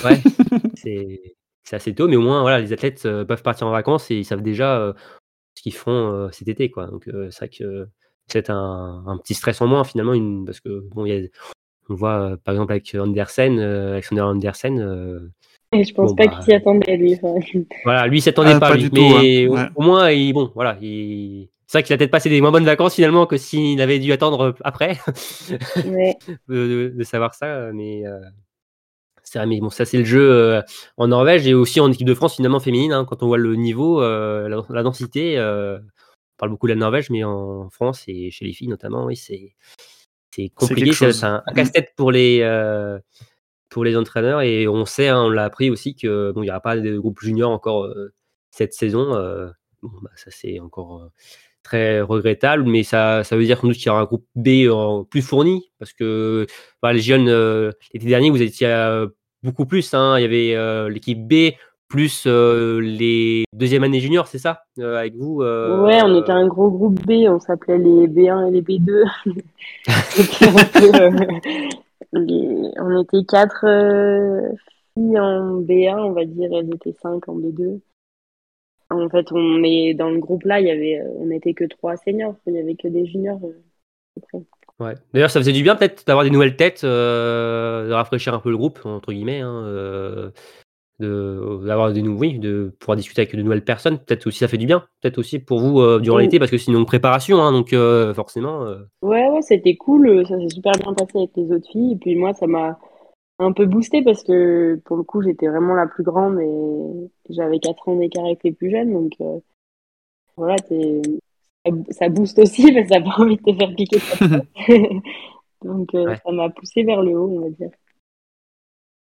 Speaker 1: Ouais, c'est c'est assez tôt, mais au moins, voilà, les athlètes euh, peuvent partir en vacances et ils savent déjà euh, ce qu'ils euh, cet été, quoi. Donc, euh, c'est vrai que c'est un, un petit stress en moins, finalement, une, parce que, bon, il y a, on voit, euh, par exemple, avec Andersen, euh, Alexander Andersen, euh,
Speaker 2: Et je pense
Speaker 1: Bon,
Speaker 2: pas
Speaker 1: bah,
Speaker 2: qu'il s'y attendait, lui. Enfin,
Speaker 1: voilà, lui, il s'attendait
Speaker 3: Ah,
Speaker 1: pas,
Speaker 3: pas
Speaker 1: lui,
Speaker 3: du tout,
Speaker 1: mais
Speaker 3: hein,
Speaker 1: au-
Speaker 3: ouais.
Speaker 1: au, moins, il, bon, voilà, il... c'est vrai qu'il a peut-être passé des moins bonnes vacances, finalement, que s'il avait dû attendre euh, après.
Speaker 2: ouais.
Speaker 1: de, de- de savoir ça, mais euh, c'est vrai, mais bon, ça c'est le jeu euh, en Norvège et aussi en équipe de France finalement féminine. hein, quand on voit le niveau, euh, la, la densité, euh, on parle beaucoup de la Norvège, mais en France et chez les filles notamment, oui, c'est c'est compliqué. C'est un, un
Speaker 3: Mm.
Speaker 1: casse-tête pour les euh, pour les entraîneurs et on sait, hein, on l'a appris aussi que bon, il n'y aura pas de groupe junior encore euh, cette saison. euh, bon, bah, ça c'est encore euh, très regrettable, mais ça, ça veut dire sans doute qu'il y aura un groupe B en plus fourni, parce que bah, les jeunes, euh, l'été dernier, vous étiez euh, beaucoup plus. hein. Il y avait euh, l'équipe B plus euh, les deuxième année junior, c'est ça Avec vous
Speaker 2: Ouais, on était un gros groupe B, on s'appelait les B1 et les B2. C'était un peu, euh, les- On était quatre filles en B1, on va dire, elles étaient cinq en B2. En fait, on est dans le groupe là, il y avait, euh, on n'était que trois seniors, il y avait que des juniors. euh.
Speaker 1: Ouais. D'ailleurs, ça faisait du bien peut-être d'avoir des nouvelles têtes, euh, de rafraîchir un peu le groupe, entre guillemets, hein, euh, de d'avoir des nouveaux, oui, de pouvoir discuter avec de nouvelles personnes. Peut-être aussi ça fait du bien, peut-être aussi pour vous euh, durant
Speaker 2: Oui.
Speaker 1: l'été, parce que c'est une longue préparation, hein, donc forcément.
Speaker 2: Ouais, ouais, c'était cool, ça s'est super bien passé avec les autres filles. Et puis moi, ça m'a un peu boosté parce que pour le coup, j'étais vraiment la plus grande et j'avais 4 ans d'écart avec les plus jeunes. Donc euh, voilà, t'es- ça- ça booste aussi que t'as pas envie de te faire piquer. Donc euh,
Speaker 1: Ouais.
Speaker 2: ça m'a poussé vers le haut, on va dire.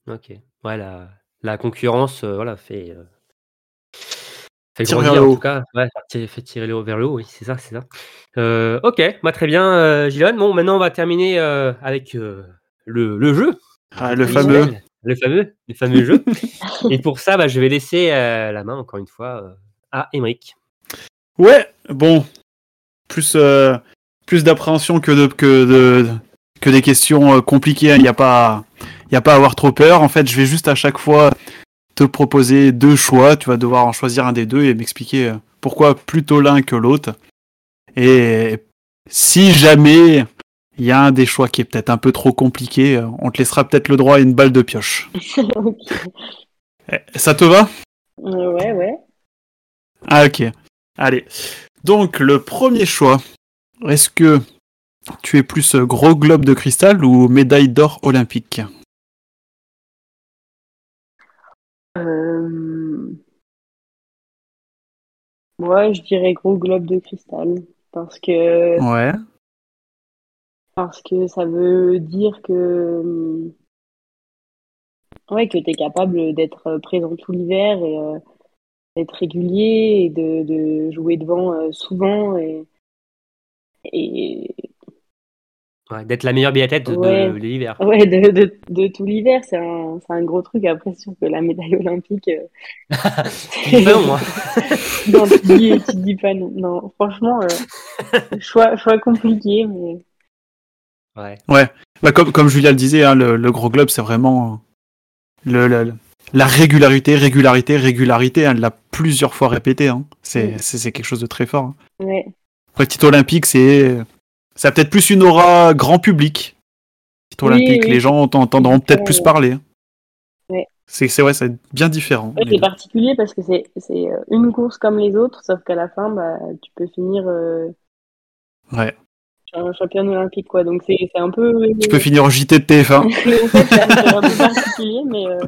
Speaker 1: Ok. Ouais, la, la concurrence, euh, voilà, fait, euh, fait
Speaker 3: Tire
Speaker 1: grandir
Speaker 3: vers le
Speaker 1: en
Speaker 3: haut.
Speaker 1: tout cas. Ouais, fait tirer- fait tirer le haut vers le haut, oui, c'est ça, c'est ça. Euh, ok, bah, très bien, euh, Gilon. Bon, maintenant, on va terminer euh, avec euh, le, le jeu.
Speaker 3: Ah, le fameux.
Speaker 1: Le fameux, le fameux jeu. Et pour ça, bah, je vais laisser euh, la main, encore une fois, euh, à Émeric.
Speaker 3: Ouais, bon. Plus, euh, plus d'appréhension que, de, que, de, que des questions euh, compliquées. Il n'y a, pas- y a pas à avoir trop peur. En fait, je vais juste à chaque fois te proposer deux choix. Tu vas devoir en choisir un des deux et m'expliquer pourquoi plutôt l'un que l'autre. Et si jamais il y a un des choix qui est peut-être un peu trop compliqué, euh, on te laissera peut-être le droit à une balle de pioche. Eh, Ça te va?
Speaker 2: Euh, ouais, ouais.
Speaker 3: Ah ok. Allez. Donc le premier choix, est-ce que tu es plus euh, gros globe de cristal ou médaille d'or olympique?
Speaker 2: Euh... Ouais, je dirais gros globe de cristal parce que
Speaker 3: Ouais.
Speaker 2: Parce que ça veut dire que, hum, ouais, que tu es capable d'être présent tout l'hiver et euh, d'être régulier et de, de jouer devant euh, souvent. Et, et
Speaker 1: Ouais, D'être la meilleure biathlète de,
Speaker 2: Ouais.
Speaker 1: de l'hiver.
Speaker 2: Ouais, de, tout l'hiver, c'est un, gros truc. Après, sûr que la médaille olympique, euh,
Speaker 1: Tu dis pas non, hein.
Speaker 2: non, tu dis, tu dis pas non. Non, franchement, euh, choix, choix compliqué, mais
Speaker 1: Ouais.
Speaker 3: Bah, comme, comme Julia le disait, hein, le, le gros globe, c'est vraiment le, le- la régularité, régularité, régularité. hein, Elle l'a plusieurs fois répété. Hein. C'est
Speaker 2: Mm.
Speaker 3: c'est- c'est quelque chose de très fort. hein.
Speaker 2: ouais.
Speaker 3: Après, titre olympique, c'est ça a peut-être plus une aura grand public. Titre
Speaker 2: Oui,
Speaker 3: olympique,
Speaker 2: oui.
Speaker 3: les gens en- entendront peut-être plus parler. hein.
Speaker 2: Ouais.
Speaker 3: C'est c'est ouais, c'est bien différent.
Speaker 2: Ouais, c'est
Speaker 3: deux.
Speaker 2: particulier parce que c'est c'est euh, une course comme les autres, sauf qu'à la fin, bah, tu peux finir euh,
Speaker 3: Ouais.
Speaker 2: Un championne olympique, quoi. Donc c'est c'est un peu.
Speaker 3: Tu peux finir au JT de TF1.
Speaker 2: en fait, c'est un, peu particulier, mais. euh,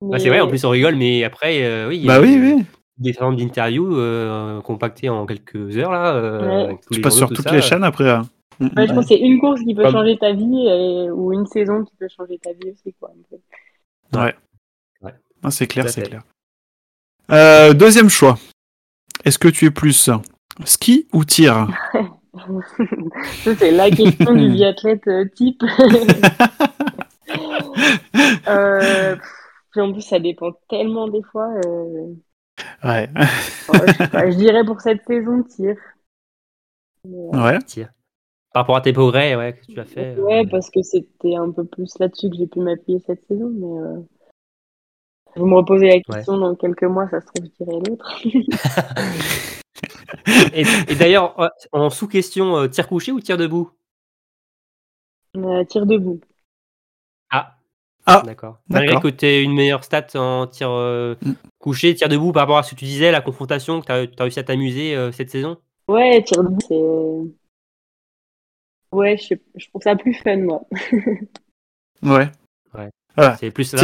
Speaker 1: Ouais, c'est vrai, en plus on rigole, mais après, euh, oui, il y a
Speaker 3: bah oui,
Speaker 1: des-
Speaker 3: oui.
Speaker 1: des formes d'interviews euh, compactées en quelques heures là. euh,
Speaker 2: Ouais.
Speaker 3: Tu passes sur
Speaker 1: tout
Speaker 3: toutes
Speaker 1: ça.
Speaker 3: les chaînes après. hein.
Speaker 2: Ouais,
Speaker 3: mm.
Speaker 2: je pense que c'est une course qui peut changer ta vie et- ou une saison qui peut changer ta vie aussi, quoi. un peu.
Speaker 3: Ah, c'est clair, c'est clair. Euh, deuxième choix. Est-ce que tu es plus ski ou tir?
Speaker 2: C'est la question du biathlète euh, type. euh, puis en plus, ça dépend tellement des fois. euh,
Speaker 3: Ouais.
Speaker 2: ouais, je, sais pas, je dirais pour cette saison, tir. Mais,
Speaker 3: Ouais.
Speaker 1: Tiens. Par rapport à tes progrès, ouais, que tu as fait.
Speaker 2: Ouais,
Speaker 1: euh,
Speaker 2: parce que c'était un peu plus là-dessus que j'ai pu m'appuyer cette saison. Mais euh, vous me reposez la question dans quelques mois, ça se trouve, je dirais l'autre.
Speaker 1: Et, et d'ailleurs, euh, en sous-question, euh, tir couché ou tir debout?
Speaker 2: Euh, tir debout.
Speaker 1: Ah.
Speaker 3: Ah,
Speaker 1: D'accord. Malgré que tu aies une meilleure stat en tir euh,
Speaker 3: Mm.
Speaker 1: couché, tir debout, par rapport à ce que tu disais, la confrontation, que tu as, réussi à t'amuser euh, cette saison?
Speaker 2: Ouais, tir debout, c'est. Ouais, je, trouve ça plus fun, moi.
Speaker 3: Ouais.
Speaker 1: Ouais.
Speaker 3: Voilà.
Speaker 1: C'est plus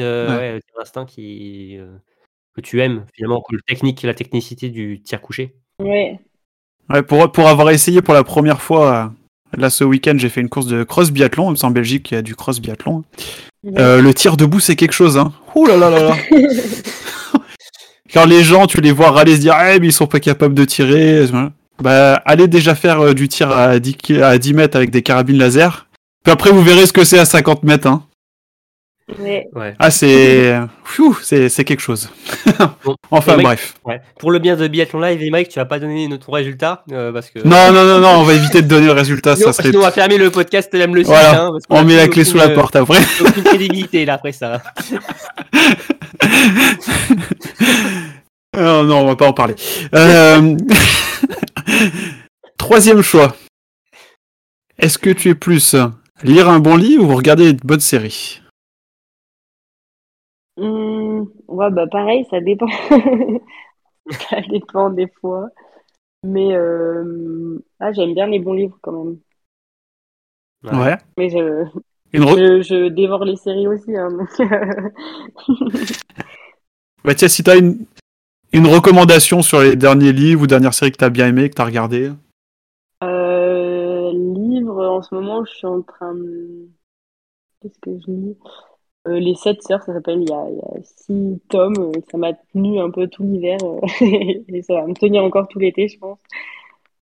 Speaker 1: euh,
Speaker 3: ouais.
Speaker 1: ouais, le tir instinct qui, euh, que tu aimes, finalement, que le technique, la technicité du tir couché.
Speaker 2: Ouais.
Speaker 3: Ouais, pour, pour avoir essayé pour la première fois, euh, là ce week-end, j'ai fait une course de cross biathlon. C'est en Belgique, il y a du cross biathlon.
Speaker 2: Ouais.
Speaker 3: Euh, le tir debout, c'est quelque chose. Hein. Ouh là là là là. Quand les gens, tu les vois râler, se dire, eh, mais ils sont pas capables de tirer. Bah, allez déjà faire euh, du tir à 10, ki- à 10 mètres avec des carabines laser. Puis après, vous verrez ce que c'est à 50 mètres. Hein.
Speaker 2: Ouais.
Speaker 1: Ouais.
Speaker 3: Ah, c'est. C'est quelque chose.
Speaker 1: Bon.
Speaker 3: enfin, bref.
Speaker 1: Ouais. Pour le bien de Biathlon Live, et Mike, tu vas pas donner ton résultat euh, parce que.
Speaker 3: Non, non, non, non, on va éviter de donner le résultat.
Speaker 1: Sinon,
Speaker 3: Ça serait...
Speaker 1: sinon, on va fermer le podcast même le site.
Speaker 3: Voilà.
Speaker 1: hein,
Speaker 3: On
Speaker 1: a
Speaker 3: met la clé sous la porte après.
Speaker 1: euh, Aucune crédibilité là après ça.
Speaker 3: Oh non, on va pas en parler. Euh, Troisième choix. Est-ce que tu es plus lire un bon livre ou regarder une bonne série
Speaker 2: Hum, ouais, bah pareil, ça dépend. ça dépend des fois. Mais euh, ah, j'aime bien les bons livres quand même.
Speaker 1: Ouais.
Speaker 2: Mais je, je, je dévore les séries aussi. Hein, donc,
Speaker 3: Bah tiens, si t'as une... une recommandation sur les derniers livres ou dernières séries que t'as bien aimé, que t'as regardé.
Speaker 2: Euh, livre, en ce moment, je suis en train de... Qu'est-ce que je lis? Euh, Les Sept Sœurs, ça s'appelle. Il y a, il y a six tomes. euh, Ça m'a tenu un peu tout l'hiver. euh, et ça va me tenir encore tout l'été, je pense.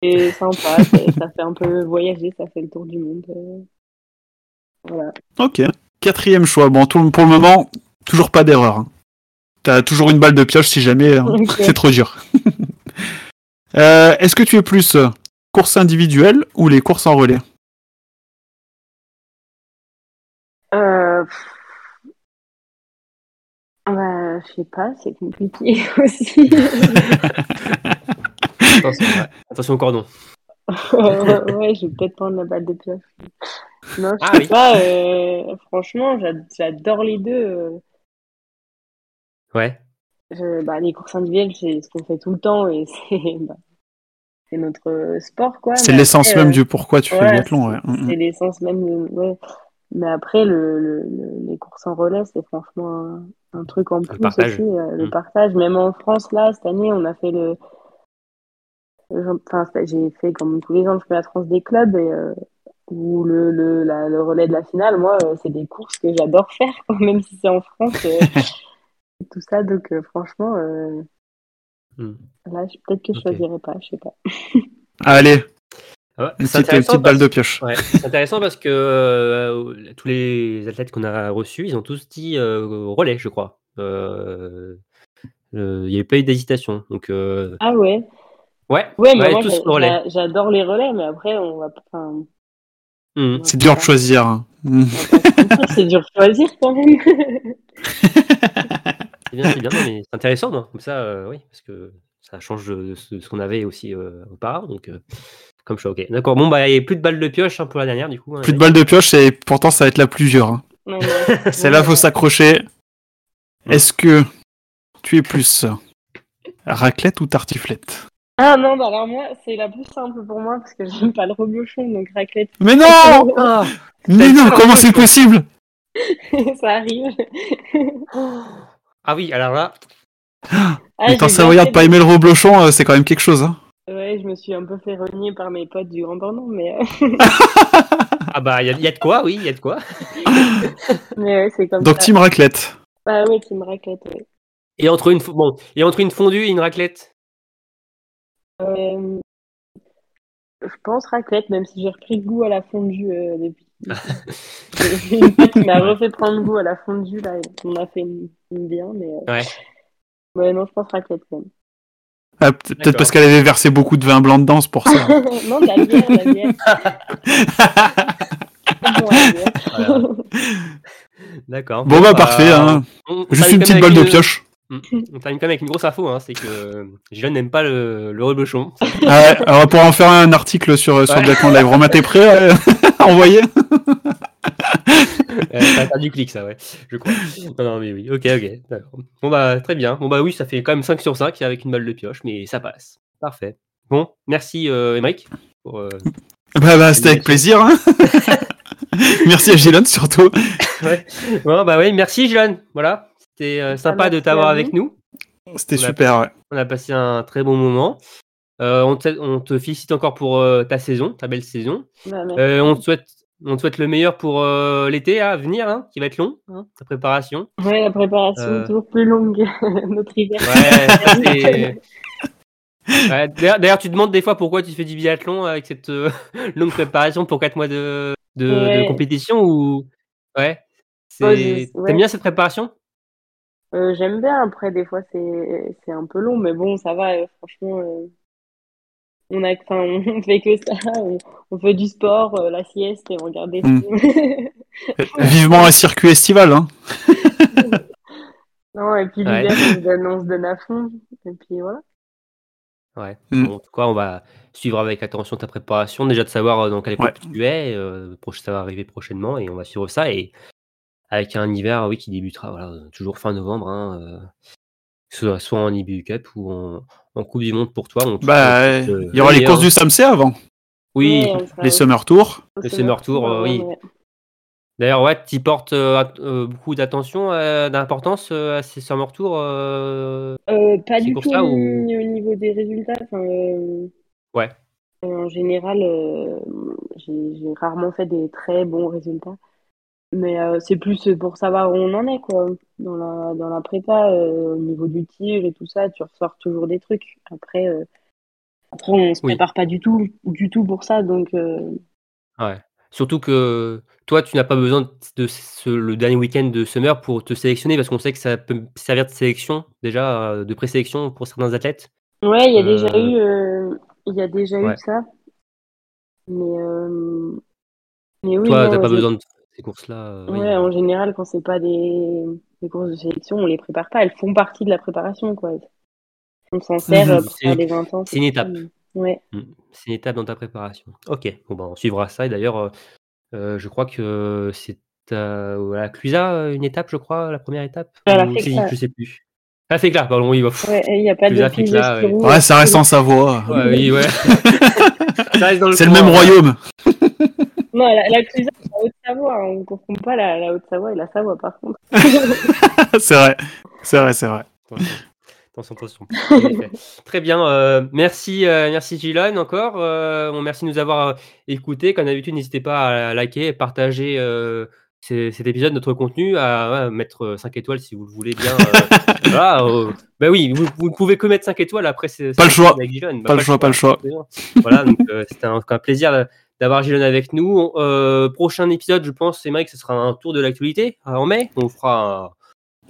Speaker 2: Et sympa, ça, ça fait un peu voyager, ça fait le tour du monde. Voilà.
Speaker 3: Ok. Quatrième choix. Bon, tout- pour le moment, toujours pas d'erreur. hein. T'as toujours une balle de pioche si jamais hein, c'est trop dur. Euh, Est-ce que tu es plus course individuelle ou les courses en relais?
Speaker 2: Euh... pff. Bah, je sais pas, c'est compliqué aussi.
Speaker 1: Attention, ouais. Attention au cordon.
Speaker 2: ouais, je vais peut-être prendre la balle de pioche. Non, je
Speaker 1: Ah
Speaker 2: sais
Speaker 1: oui.
Speaker 2: pas. euh, franchement, j'a- j'adore les deux. euh.
Speaker 1: Ouais.
Speaker 2: Je- bah, les courses individuelles, c'est ce qu'on fait tout le temps et c'est bah, notre sport, quoi.
Speaker 3: C'est l'essence même du pourquoi tu fais
Speaker 2: ouais,
Speaker 3: le biathlon. Ouais.
Speaker 2: c'est-. C'est l'essence même. de- Ouais. Mais après, le, le, le- les courses en relais, c'est franchement un, un truc en plus
Speaker 1: partage.
Speaker 2: aussi. euh, le
Speaker 1: Mm.
Speaker 2: partage. Même en France, là, cette année, on a fait le. Enfin, j'ai fait comme tous les ans le championnat de France des clubs et euh, où le, le, la- le relais de la finale, moi, euh, c'est des courses que j'adore faire, quoi, même si c'est en France. et tout ça, donc franchement,
Speaker 1: Hmm.
Speaker 2: là, je- peut-être que je
Speaker 1: Ok.
Speaker 2: choisirais pas, je sais pas.
Speaker 3: Allez,
Speaker 1: Ah ouais,
Speaker 3: Une
Speaker 1: c'est
Speaker 3: petite, balle
Speaker 1: parce-
Speaker 3: de pioche.
Speaker 1: Ouais, c'est intéressant parce que euh, tous les athlètes qu'on a reçus, ils ont tous dit euh, relais, je crois. Euh, euh, Il n'y avait pas eu d'hésitation. Donc, euh,
Speaker 2: Ah ouais.
Speaker 1: ouais,
Speaker 2: Ouais, mais
Speaker 1: ouais,
Speaker 2: moi
Speaker 1: tous relais.
Speaker 2: j'a- j'adore les relais, mais après on va pas. enfin,
Speaker 1: Mhm.
Speaker 3: C'est dur de choisir. hein.
Speaker 2: C'est dur de choisir quand même.
Speaker 1: C'est bien, c'est bien, mais c'est intéressant, non Comme ça, euh, oui, parce que ça change de ce, ce qu'on avait aussi euh, auparavant. Donc, euh, comme je suis ok. D'accord, bon, bah, il n'y a plus de balles de pioche hein, pour la dernière, du coup. hein,
Speaker 3: Plus de
Speaker 1: Eric.
Speaker 3: balle de pioche et pourtant ça va être la plus dure. hein.
Speaker 2: Non, non.
Speaker 3: C'est là faut s'accrocher.
Speaker 1: Mm.
Speaker 3: Est-ce que tu es plus raclette ou tartiflette?
Speaker 2: Ah non, bah alors moi, c'est la plus simple pour moi parce que j'aime pas le reblochon, donc raclette.
Speaker 3: Mais non
Speaker 1: Ah,
Speaker 3: Mais non, comment c'est possible?
Speaker 2: Ça arrive.
Speaker 1: Ah oui, alors là,
Speaker 2: Ah,
Speaker 3: Étant savoyard de pas aimer le reblochon, euh, c'est quand même quelque chose. Hein.
Speaker 2: Ouais, je me suis un peu fait renier par mes potes du Grand Bornand, mais, euh,
Speaker 1: ah bah, il y, a- il y a de quoi, oui, il y a de quoi.
Speaker 2: mais ouais, c'est comme
Speaker 3: Donc
Speaker 2: ça.
Speaker 3: team raclette.
Speaker 2: Ah ouais, team raclette, ouais.
Speaker 1: Et entre une, bon, et entre une fondue et une raclette?
Speaker 2: Euh, je pense raclette, même si j'ai repris goût à la fondue euh, depuis. J'ai une pote qui m'a refait prendre goût à la fondue, là, et on a fait une, une bien, mais. euh,
Speaker 1: Ouais.
Speaker 2: Ouais, non, je pense raclette quand même.
Speaker 3: Ah, peut- Peut-être
Speaker 1: D'accord.
Speaker 3: parce qu'elle avait versé beaucoup de vin blanc dedans, c'est pour ça.
Speaker 2: non, de la bière, de la bière. Bon, la bière.
Speaker 1: Voilà. D'accord.
Speaker 3: bon bah parfait, hein.
Speaker 1: on-
Speaker 3: juste une petite balle de
Speaker 1: une-
Speaker 3: pioche.
Speaker 1: Mm. On termine quand même avec une grosse info, hein, c'est que Gilles n'aime pas le, le reblochon.
Speaker 3: Ouais, alors on pourra en faire un article sur, sur
Speaker 1: Ouais.
Speaker 3: Biathlon Live. Romain, t'es prêt à envoyer
Speaker 1: Euh, ça va faire du clic, ça, ouais, je crois. Non, non, mais oui, ok, ok. d'accord. Bon, bah, très bien. Bon, bah, oui, ça fait quand même 5 sur 5 avec une balle de pioche, mais ça passe. Parfait. Bon, merci, euh. Pour, euh,
Speaker 3: Bah, bah c'était avec plaisir. Hein Merci à Gilon surtout.
Speaker 1: Bon, bah, oui, merci, Jeanne. Voilà. C'était euh, sympa de t'avoir avec nous.
Speaker 3: C'était
Speaker 1: On a-
Speaker 3: super, ouais.
Speaker 1: On a passé un très bon moment. Euh, on, te, on te félicite encore pour euh, ta saison, ta belle saison.
Speaker 2: Bah.
Speaker 1: Euh, on, te souhaite, on te souhaite le meilleur pour euh, l'été à venir, hein, qui va être long, hein, ta préparation.
Speaker 2: Ouais, la préparation
Speaker 1: Euh.
Speaker 2: est toujours plus longue, notre hiver.
Speaker 1: Ouais, D'ailleurs, tu demandes des fois pourquoi tu fais du biathlon avec cette euh, longue préparation pour 4 mois de, de, compétition ou ouais. T'aimes bien cette préparation?
Speaker 2: J'aime bien, après, des fois, c'est un peu long, mais bon, ça va, franchement. Euh, On a, enfin, on fait que ça, on, on fait du sport, euh, la sieste et on regarde des
Speaker 3: Mm.
Speaker 2: films.
Speaker 3: Vivement un circuit estival. Hein.
Speaker 2: Non, et puis
Speaker 1: Ouais.
Speaker 2: l'hiver, donne, on se donne à fond. Et puis voilà.
Speaker 1: Ouais.
Speaker 3: Mm.
Speaker 1: Bon, en tout cas, on va suivre avec attention ta préparation. Déjà de savoir euh, dans quel
Speaker 3: Ouais.
Speaker 1: groupe tu es. euh, ça va arriver prochainement et on va suivre ça. Et avec un hiver, oui, qui débutera voilà, toujours fin novembre. Hein, euh, soit, soit en IBU Cup ou en, en Coupe du Monde pour toi.
Speaker 3: Bah,
Speaker 1: euh,
Speaker 3: il y aura
Speaker 1: le
Speaker 3: les courses
Speaker 1: meilleur.
Speaker 3: du SAMC avant.
Speaker 1: Oui,
Speaker 3: Les Summer Tours.
Speaker 2: au
Speaker 1: le Summer Tour, euh, oui.
Speaker 2: ouais.
Speaker 1: D'ailleurs, ouais, tu portes euh, euh, beaucoup d'attention, euh, d'importance euh, à ces Summer Tours. euh,
Speaker 2: Euh, pas du tout au,
Speaker 1: ou-
Speaker 2: au niveau des résultats. Euh,
Speaker 1: Ouais.
Speaker 2: En général, euh, j'ai rarement fait des très bons résultats. Mais euh, c'est plus pour savoir où on en est, quoi. Dans la, dans la prépa, euh, au niveau du tir et tout ça, tu ressors toujours des trucs. Après, euh, après on se
Speaker 1: Oui.
Speaker 2: prépare pas du tout, du tout pour ça. Donc, euh,
Speaker 1: Ouais. Surtout que toi, tu n'as pas besoin de, ce- le dernier week-end de summer pour te sélectionner parce qu'on sait que ça peut servir de sélection, déjà, de présélection pour certains athlètes.
Speaker 2: ouais, il y a déjà eu, il y a déjà
Speaker 1: ouais.
Speaker 2: eu ça. Mais, mais oui,
Speaker 1: toi, n'as pas besoin de ces courses-là. euh, oui.
Speaker 2: Ouais, en général, quand c'est pas des, des courses de sélection, on les prépare pas. Elles font partie de la préparation, quoi. On s'en sert
Speaker 3: Mhm.
Speaker 2: euh, pour
Speaker 1: C'est-
Speaker 2: faire des 20 ans.
Speaker 1: c'est une étape.
Speaker 2: Ouais.
Speaker 1: Mm. C'est une étape dans ta préparation. Ok, bon, bah, on suivra ça. Et d'ailleurs, euh, je crois que c'est à la Clusa, une étape, je crois, la première étape? Ou c'est- je sais plus. Ah, fait clair, pardon, oui. bah, pff,
Speaker 2: Ouais, il n'y a pas de
Speaker 1: Clusa,
Speaker 2: de ski
Speaker 1: ouais.
Speaker 3: Ouais, ça reste en Savoie.
Speaker 1: ouais, oui, ouais.
Speaker 3: C'est le même royaume.
Speaker 2: Non, la, la Clusa, c'est la Haute-Savoie. hein. On ne confond pas la, la Haute-Savoie et la Savoie, par contre.
Speaker 3: c'est vrai. C'est vrai, c'est vrai.
Speaker 1: Attention. Très bien. euh, merci, euh, merci Gilon encore. Euh, bon, merci de nous avoir euh, écoutés. Comme d'habitude, n'hésitez pas à liker, partager euh, cet épisode, notre contenu, à mettre 5 étoiles si vous le voulez bien. euh, voilà, euh, bah oui, vous, vous ne pouvez que mettre 5 étoiles après. c'est-
Speaker 3: Pas le choix.
Speaker 1: Bah,
Speaker 3: Pas le choix, pas le choix.
Speaker 1: Voilà, donc c'était un, un plaisir d'avoir Gilon avec nous. Euh, prochain épisode, je pense, c'est Mike, ce sera un tour de l'actualité euh, en mai. On fera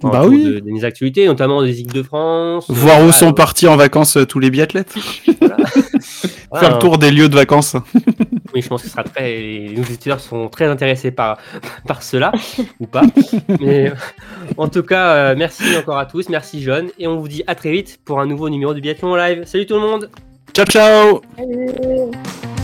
Speaker 1: un, un
Speaker 3: Bah
Speaker 1: tour
Speaker 3: oui.
Speaker 1: de- des actualités, notamment des équipes de France.
Speaker 3: Voir où
Speaker 1: Voilà,
Speaker 3: sont
Speaker 1: euh,
Speaker 3: partis en vacances euh, tous les biathlètes.
Speaker 1: voilà,
Speaker 3: Faire le tour des lieux de vacances.
Speaker 1: Oui, je pense que ce sera très. Nos étudiants sont très intéressés par, par cela, ou pas. Mais euh, en tout cas, euh, merci encore à tous, merci John, et on vous dit à très vite pour un nouveau numéro de Biathlon Live. Salut tout le monde!
Speaker 3: Ciao, ciao
Speaker 2: Salut